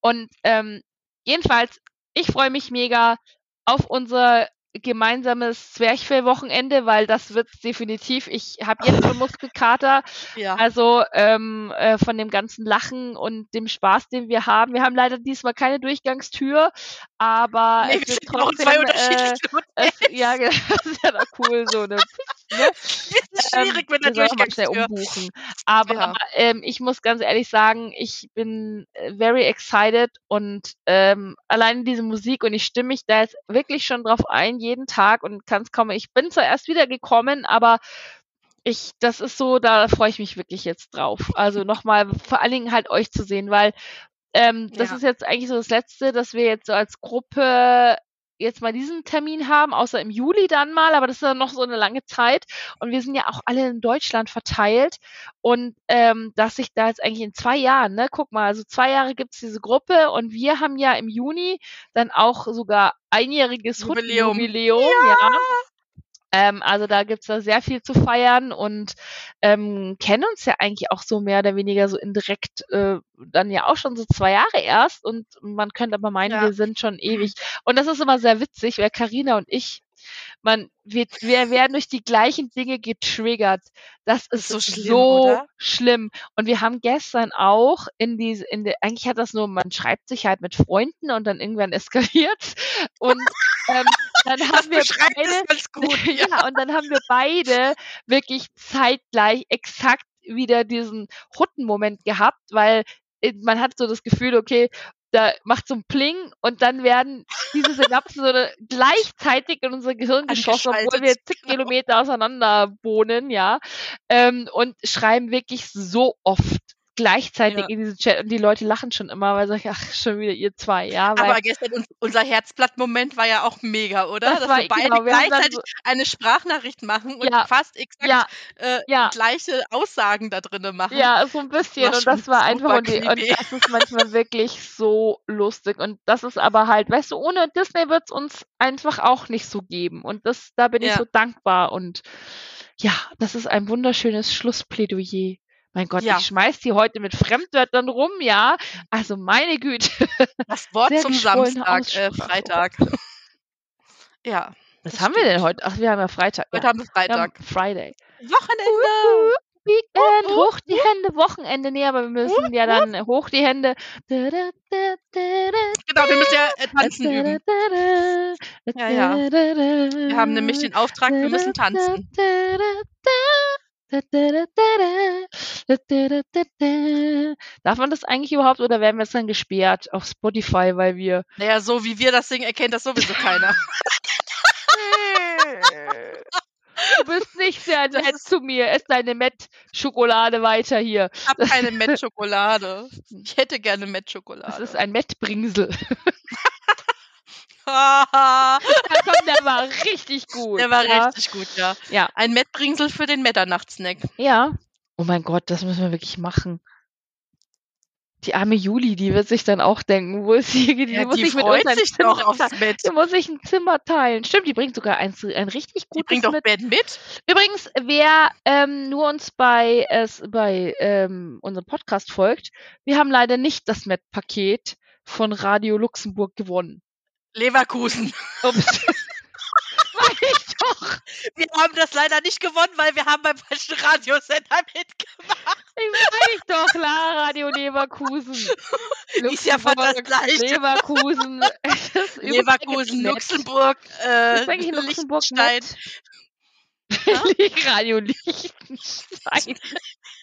Und ähm, Jedenfalls, ich freue mich mega auf unser gemeinsames Zwerchfell-Wochenende, weil das wird definitiv. Ich habe jetzt schon Muskelkater. Ja. Also ähm, äh, von dem ganzen Lachen und dem Spaß, den wir haben. Wir haben leider diesmal keine Durchgangstür, aber nee, es wird trotzdem. Äh, es, ja, das ist ja cool, so eine Ne? schwierig mit der Durchgangstür. umbuchen. Aber ja. ähm, ich muss ganz ehrlich sagen, ich bin äh, very excited und ähm, allein diese Musik und ich stimme mich da jetzt wirklich schon drauf ein, jeden Tag und kann es kaum. Ich bin zwar erst wieder gekommen, aber ich, das ist so, da freue ich mich wirklich jetzt drauf. Also nochmal, vor allen Dingen halt euch zu sehen, weil ähm, das ja. ist jetzt eigentlich so das Letzte, dass wir jetzt so als Gruppe jetzt mal diesen Termin haben, außer im Juli dann mal, aber das ist ja noch so eine lange Zeit. Und wir sind ja auch alle in Deutschland verteilt. Und ähm, dass sich da jetzt eigentlich in zwei Jahren, ne, guck mal, also zwei Jahre gibt's diese Gruppe und wir haben ja im Juni dann auch sogar einjähriges Jubiläum, Jubiläum ja. ja. Ähm, also da gibt's da sehr viel zu feiern und ähm, kennen uns ja eigentlich auch so mehr oder weniger so indirekt äh, dann ja auch schon so zwei Jahre erst und man könnte aber meinen, ja. wir sind schon ewig. Und das ist immer sehr witzig, weil Karina und ich man, wir, wir werden durch die gleichen Dinge getriggert. Das ist, so, schlimm, so schlimm. Und wir haben gestern auch in diese, in der, eigentlich hat das nur, man schreibt sich halt mit Freunden und dann irgendwann eskaliert. Und ähm, dann haben wir beide, gut, ja. ja, und dann haben wir beide wirklich zeitgleich exakt wieder diesen Huttenmoment gehabt, weil äh, man hat so das Gefühl, okay, da macht so ein Pling und dann werden diese Synapsen so gleichzeitig in unser Gehirn geschossen, obwohl wir zig genau. Kilometer auseinander wohnen, ja, ähm, und schreiben wirklich so oft gleichzeitig ja. in diesem Chat und die Leute lachen schon immer, weil ich, ach, schon wieder ihr zwei, ja. Aber gestern un unser Herzblatt-Moment war ja auch mega, oder? Das Dass war, wir beide genau, wir gleichzeitig so eine Sprachnachricht machen und ja, fast exakt ja, äh, gleiche Aussagen da drinnen machen. Ja, so ein bisschen und das war einfach und, die, und, das ist manchmal wirklich so lustig und das ist aber halt, weißt du, ohne Disney wird es uns einfach auch nicht so geben und das, da bin ich so dankbar und ja, das ist ein wunderschönes Schlussplädoyer Mein Gott, ja. ich schmeiß die heute mit Fremdwörtern rum, ja. Also meine Güte. Das Wort Sehr zum Samstag, äh, Freitag. ja. Was haben wir denn heute? Ach, wir haben ja Freitag. Heute ja. haben wir Freitag. Wir Friday. Wochenende. Weekend, hoch die Hände, Wochenende, nee, aber wir müssen ja dann hoch die Hände. Genau, wir müssen ja äh, tanzen üben. Ja, ja. Wir haben nämlich den Auftrag, wir müssen tanzen. Darf man das eigentlich überhaupt oder werden wir jetzt dann gesperrt auf Spotify, weil wir. Naja, so wie wir das singen, erkennt das sowieso keiner. Du bist nicht sehr nett zu mir. Ess deine Met-Schokolade weiter hier. Ich habe keine Met-Schokolade. Ich hätte gerne Met-Schokolade. Das ist ein Met-Bringsel. ja, komm, der war richtig gut. Der war ja. richtig gut, ja. ja. Ein Met-Bringsel für den Mitternachtssnack. Ja. Oh mein Gott, das müssen wir wirklich machen die arme Juli, die wird sich dann auch denken, wo ist sie? Die, ja, muss die sich freut mit sich doch aufs Bett. Die muss sich ein Zimmer teilen. Stimmt, die bringt sogar ein, ein richtig gutes Die bringt doch Bett mit. Übrigens, wer ähm, nur uns bei, äh, bei ähm, unserem Podcast folgt, wir haben leider nicht das Met-Paket von Radio Luxemburg gewonnen. Leverkusen. Ups. ich doch. Wir haben das leider nicht gewonnen, weil wir haben beim falschen Radiosender mitgemacht. Ich weiß doch, klar, Radio Leverkusen. Ist ja fast das gleiche. Leverkusen. Leverkusen, Luxemburg, äh, ist Luxemburg Liechtenstein. Radio Liechtenstein.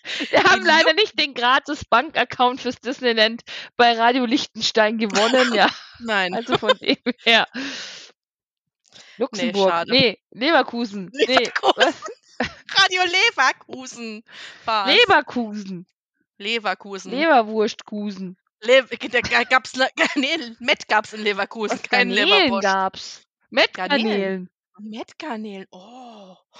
Wir haben leider nicht den gratis Bankaccount fürs Disneyland bei Radio Liechtenstein gewonnen, ja. Nein. Also von dem her. Luxemburg. Nee, nee Leverkusen. Leverkusen. Nee, Radio Leverkusen. Was? Leverkusen. Leverkusen. Leberwurstkusen. Le da gab's, nee, Met gab's in Leverkusen, kein Leberwurst. gab's. Met Garnelen. Mettgarnelen. Oh.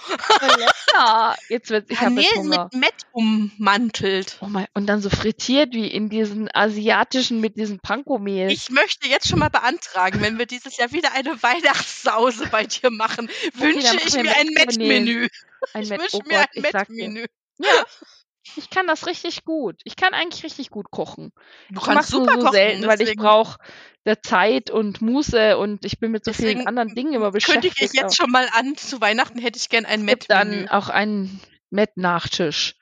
Lecker. Jetzt wird ich Garnelen mit Mett ummantelt. Oh mein, und dann so frittiert wie in diesen asiatischen mit diesem Panko-Mehl. Ich möchte jetzt schon mal beantragen, wenn wir dieses Jahr wieder eine Weihnachtssause bei dir machen, okay, wünsche ich mir ein Met-Menü. Ein Met, ich wünsche oh mir ein Met-Menü. Ja. Ich kann das richtig gut. Ich kann eigentlich richtig gut kochen. Du ich kannst super so kochen, selten, weil ich brauche der Zeit und Muße und ich bin mit so vielen anderen Dingen immer beschäftigt. Könnte ich jetzt schon mal an, zu Weihnachten hätte ich gern ein Met. Dann auch einen Met-Nachtisch.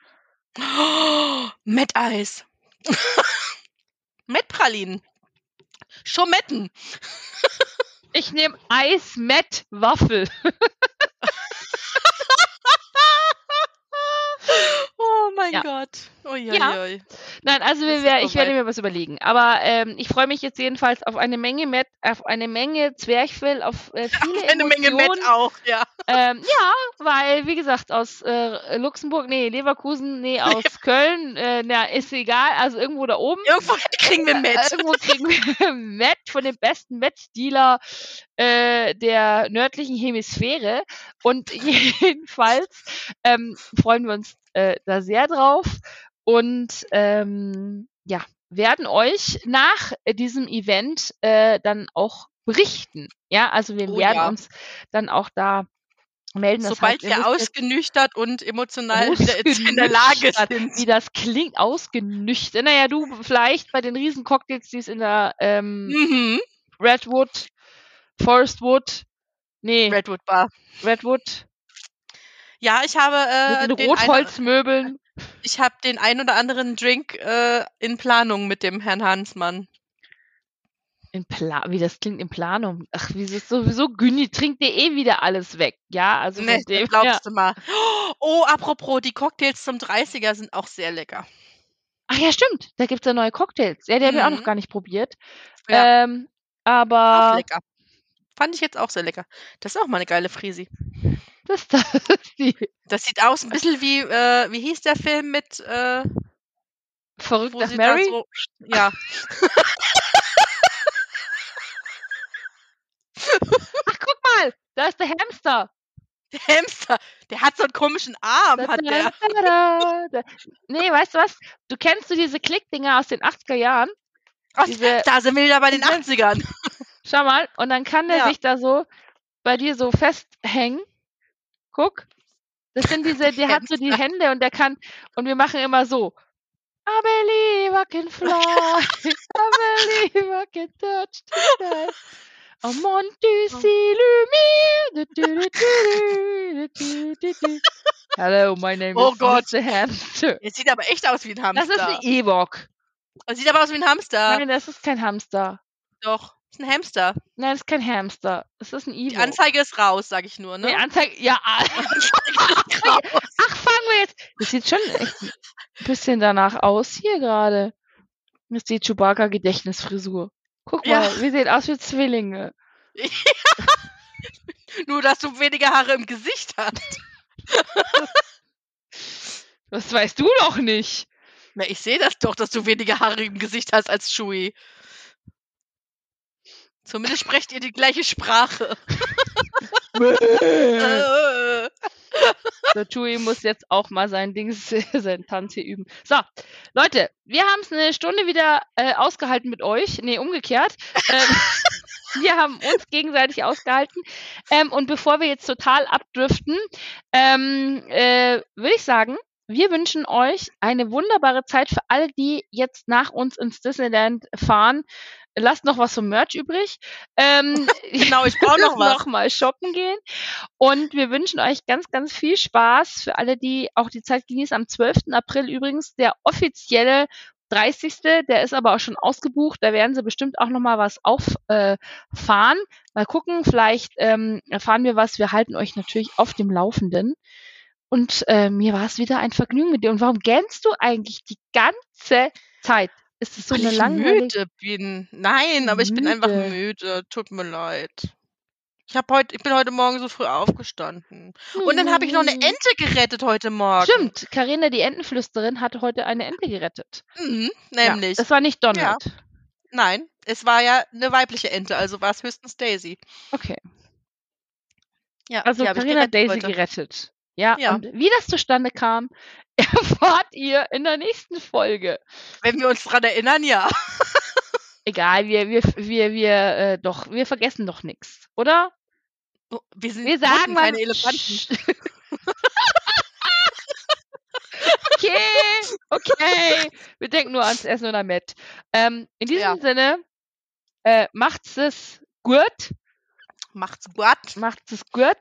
Oh, Met-Eis. Met-Pralinen. Schometten. ich nehme Eis-Met-Waffel. Oh mein ja. Gott. Uiuiui. Ja. Nein, also wir, ich werde mir was überlegen. Aber ähm, ich freue mich jetzt jedenfalls auf eine Menge Met, auf eine Menge Zwerchfell, auf äh, viele Eine Emotionen. Menge Met auch, ja. Ähm, ja, weil, wie gesagt, aus äh, Luxemburg, nee, Leverkusen, nee, aus Köln, äh, na, ist egal, also irgendwo da oben. Irgendwo kriegen wir Met. Äh, irgendwo kriegen wir Met von dem besten Met-Dealer äh, der nördlichen Hemisphäre. Und jedenfalls ähm, freuen wir uns äh, da sehr drauf und ähm, ja, werden euch nach diesem Event äh, dann auch berichten. Ja, also wir oh, werden ja. uns dann auch da melden. Sobald heißt, wir ausgenüchtert und emotional wieder in der Lage sind. Wie das klingt, ausgenüchtert. Naja, du vielleicht bei den riesen Cocktails, die es in der ähm, mhm. Redwood, Forestwood, nee. Redwood Bar. Redwood. Ja, ich habe äh, mit den Rotholzmöbeln. Ich habe den ein oder anderen Drink äh, in Planung mit dem Herrn Hansmann. In Plan, wie das klingt in Planung. Ach, wie ist es sowieso Günni trinkt dir eh wieder alles weg. Ja, also nee, dem, glaubst ja. du mal. Oh, apropos, die Cocktails zum 30er sind auch sehr lecker. Ach ja, stimmt. Da gibt's ja neue Cocktails. Ja, die mhm. haben wir auch noch mhm. gar nicht probiert. Ja. Ähm, aber. Auch lecker. Fand ich jetzt auch sehr lecker. Das ist auch mal eine geile Frisi. Das, das, die. das sieht aus ein bisschen wie, äh, wie hieß der Film mit äh, Verrückt nach Mary? So, ja. Ach, guck mal, da ist der Hamster. Der Hamster, der hat so einen komischen Arm, hat der. nee, weißt du was? Du kennst du diese Klickdinger aus den 80er Jahren? Ach, diese, da sind wir wieder bei den 80ern. Schau mal, und dann kann der ja. sich da so bei dir so festhängen Guck. Das sind diese, der hat so die Hände und der kann, und wir machen immer so. I believe I can fly. I believe I can touch the sky. Want to see Lumir. Hello, my name oh is Gott. Mr. Hamster. Es sieht aber echt aus wie ein Hamster. Das ist ein Ewok. Sieht aber aus wie ein Hamster. Nein, das ist kein Hamster. Doch, ist ein Hamster. Nein, das ist kein Hamster. Das ist ein Ewok. Die Anzeige ist raus, sag ich nur, ne? Die Anzeige, ja. Ach, fangen wir jetzt. Das sieht schon echt ein bisschen danach aus hier gerade. Das ist die Chewbacca-Gedächtnisfrisur. Guck Ja. mal, wir sehen aus wie Zwillinge. Nur, dass du weniger Haare im Gesicht hast. Das weißt du doch nicht. Na, ich sehe das doch, dass du weniger Haare im Gesicht hast als Shui. Zumindest sprecht ihr die gleiche Sprache. Der Chewie muss jetzt auch mal sein Dings, seinen Tanz hier üben. So, Leute, wir haben es eine Stunde wieder äh, ausgehalten mit euch. Nee, umgekehrt. Ähm, wir haben uns gegenseitig ausgehalten. Ähm, und bevor wir jetzt total abdriften, ähm, äh, würde ich sagen, wir wünschen euch eine wunderbare Zeit für alle, die jetzt nach uns ins Disneyland fahren. Lasst noch was vom Merch übrig. Ähm, genau, ich brauche noch was. noch mal shoppen gehen. Und wir wünschen euch ganz, ganz viel Spaß für alle, die auch die Zeit genießen. Am 12. April übrigens der offizielle 30. Der ist aber auch schon ausgebucht. Da werden sie bestimmt auch noch mal was auffahren. Äh, mal gucken, vielleicht ähm, erfahren wir was. Wir halten euch natürlich auf dem Laufenden. Und äh, mir war es wieder ein Vergnügen mit dir. Und warum gähnst du eigentlich die ganze Zeit? Ist es so Weil eine ich langweilige... müde bin. Nein, aber ich bin einfach Müde. müde. Tut mir leid. Ich, hab heut, ich bin heute Morgen so früh aufgestanden. Und dann habe ich noch eine Hm. Ente gerettet heute Morgen. Stimmt, Karina, die Entenflüsterin, hat heute eine Ente gerettet. Mhm, Ja, nämlich. das war nicht Donald. Nein, es war ja eine weibliche Ente, also war es höchstens Daisy. Okay. Ja, Also die hab ich Karina hat gerettet Daisy heute. gerettet. Ja, Ja. und wie das zustande kam, erfahrt ihr in der nächsten Folge. Wenn wir uns dran erinnern, ja. Egal, wir, wir, wir, wir, äh, doch, wir vergessen doch nichts, oder? Oh, Wir sind Wir sagen mal. keine Elefanten. okay, okay. Wir denken nur ans Essen und am Met. Ähm, in diesem Ja. Sinne, äh, macht's es gut. Macht's gut. Macht's es gut.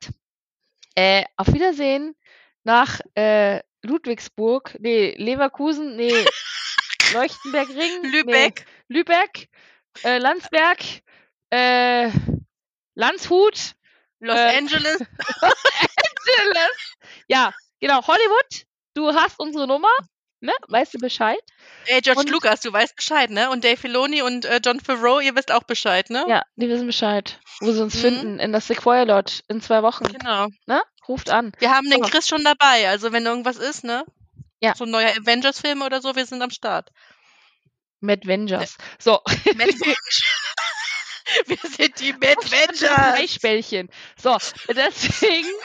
Äh, auf Wiedersehen nach äh, Ludwigsburg. Nee, Leverkusen. Nee, Leuchtenbergring. Nee, Lübeck. Lübeck. Äh, Landsberg. Äh, Landshut. Los äh, Angeles. Angeles. Ja, genau. Hollywood. Du hast unsere Nummer. Ne? Weißt du Bescheid? Ey, George und- Lucas, du weißt Bescheid, ne? Und Dave Filoni und äh, John Favreau, ihr wisst auch Bescheid, ne? Ja, die wissen Bescheid. Wo sie uns Mhm. finden. In der Sequoia Lodge. In zwei Wochen. Genau. Ne? Ruft an. Wir haben den. Chris schon dabei, also wenn irgendwas ist, ne? Ja. So ein neuer Avengers-Film oder so, wir sind am Start. Mad Vengers. So. Mad wir sind die Mad Vengers. Fleischbällchen. So, deswegen.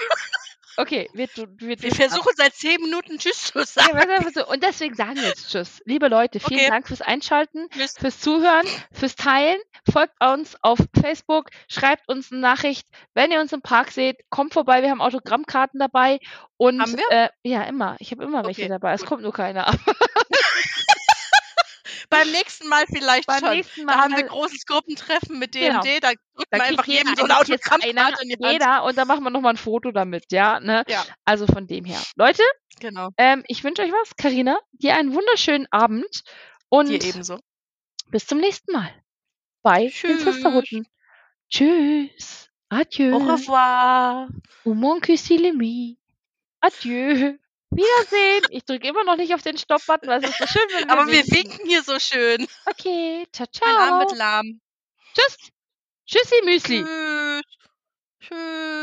Okay, wir, wir, Wir versuchen seit zehn Minuten Tschüss zu sagen. Ja, und deswegen sagen wir jetzt Tschüss. Liebe Leute, vielen Okay. Dank fürs Einschalten, Tschüss. fürs Zuhören, fürs Teilen. Folgt uns auf Facebook, schreibt uns eine Nachricht. Wenn ihr uns im Park seht, kommt vorbei. Wir haben Autogrammkarten dabei. Und Haben wir? Äh, ja, immer. Ich habe immer welche Okay, dabei. Es gut. kommt nur keiner. Beim nächsten Mal vielleicht Beim schon. nächsten Mal. Da haben wir großes Gruppentreffen mit Genau. D&D, da drückt Da man einfach jedem so einer, Autogrammkarte in die Hand. jeder und dann machen wir nochmal ein Foto damit, ja, ne? Ja, Also von dem her. Leute, genau. ähm, ich wünsche euch was. Karina, dir einen wunderschönen Abend und Dir ebenso. bis zum nächsten Mal bei den Tschüss. Sisterhutten. Tschüss. Adieu. Au revoir. Ou mon. Adieu. Wiedersehen. Ich drücke immer noch nicht auf den Stopp-Button, weil es ist so schön, wenn wir Aber wir winken. winken hier so schön. Okay, ciao, Mein Arm ciao. wird lahm. Tschüss. Tschüssi, Müsli. Tschüss. Tschüss.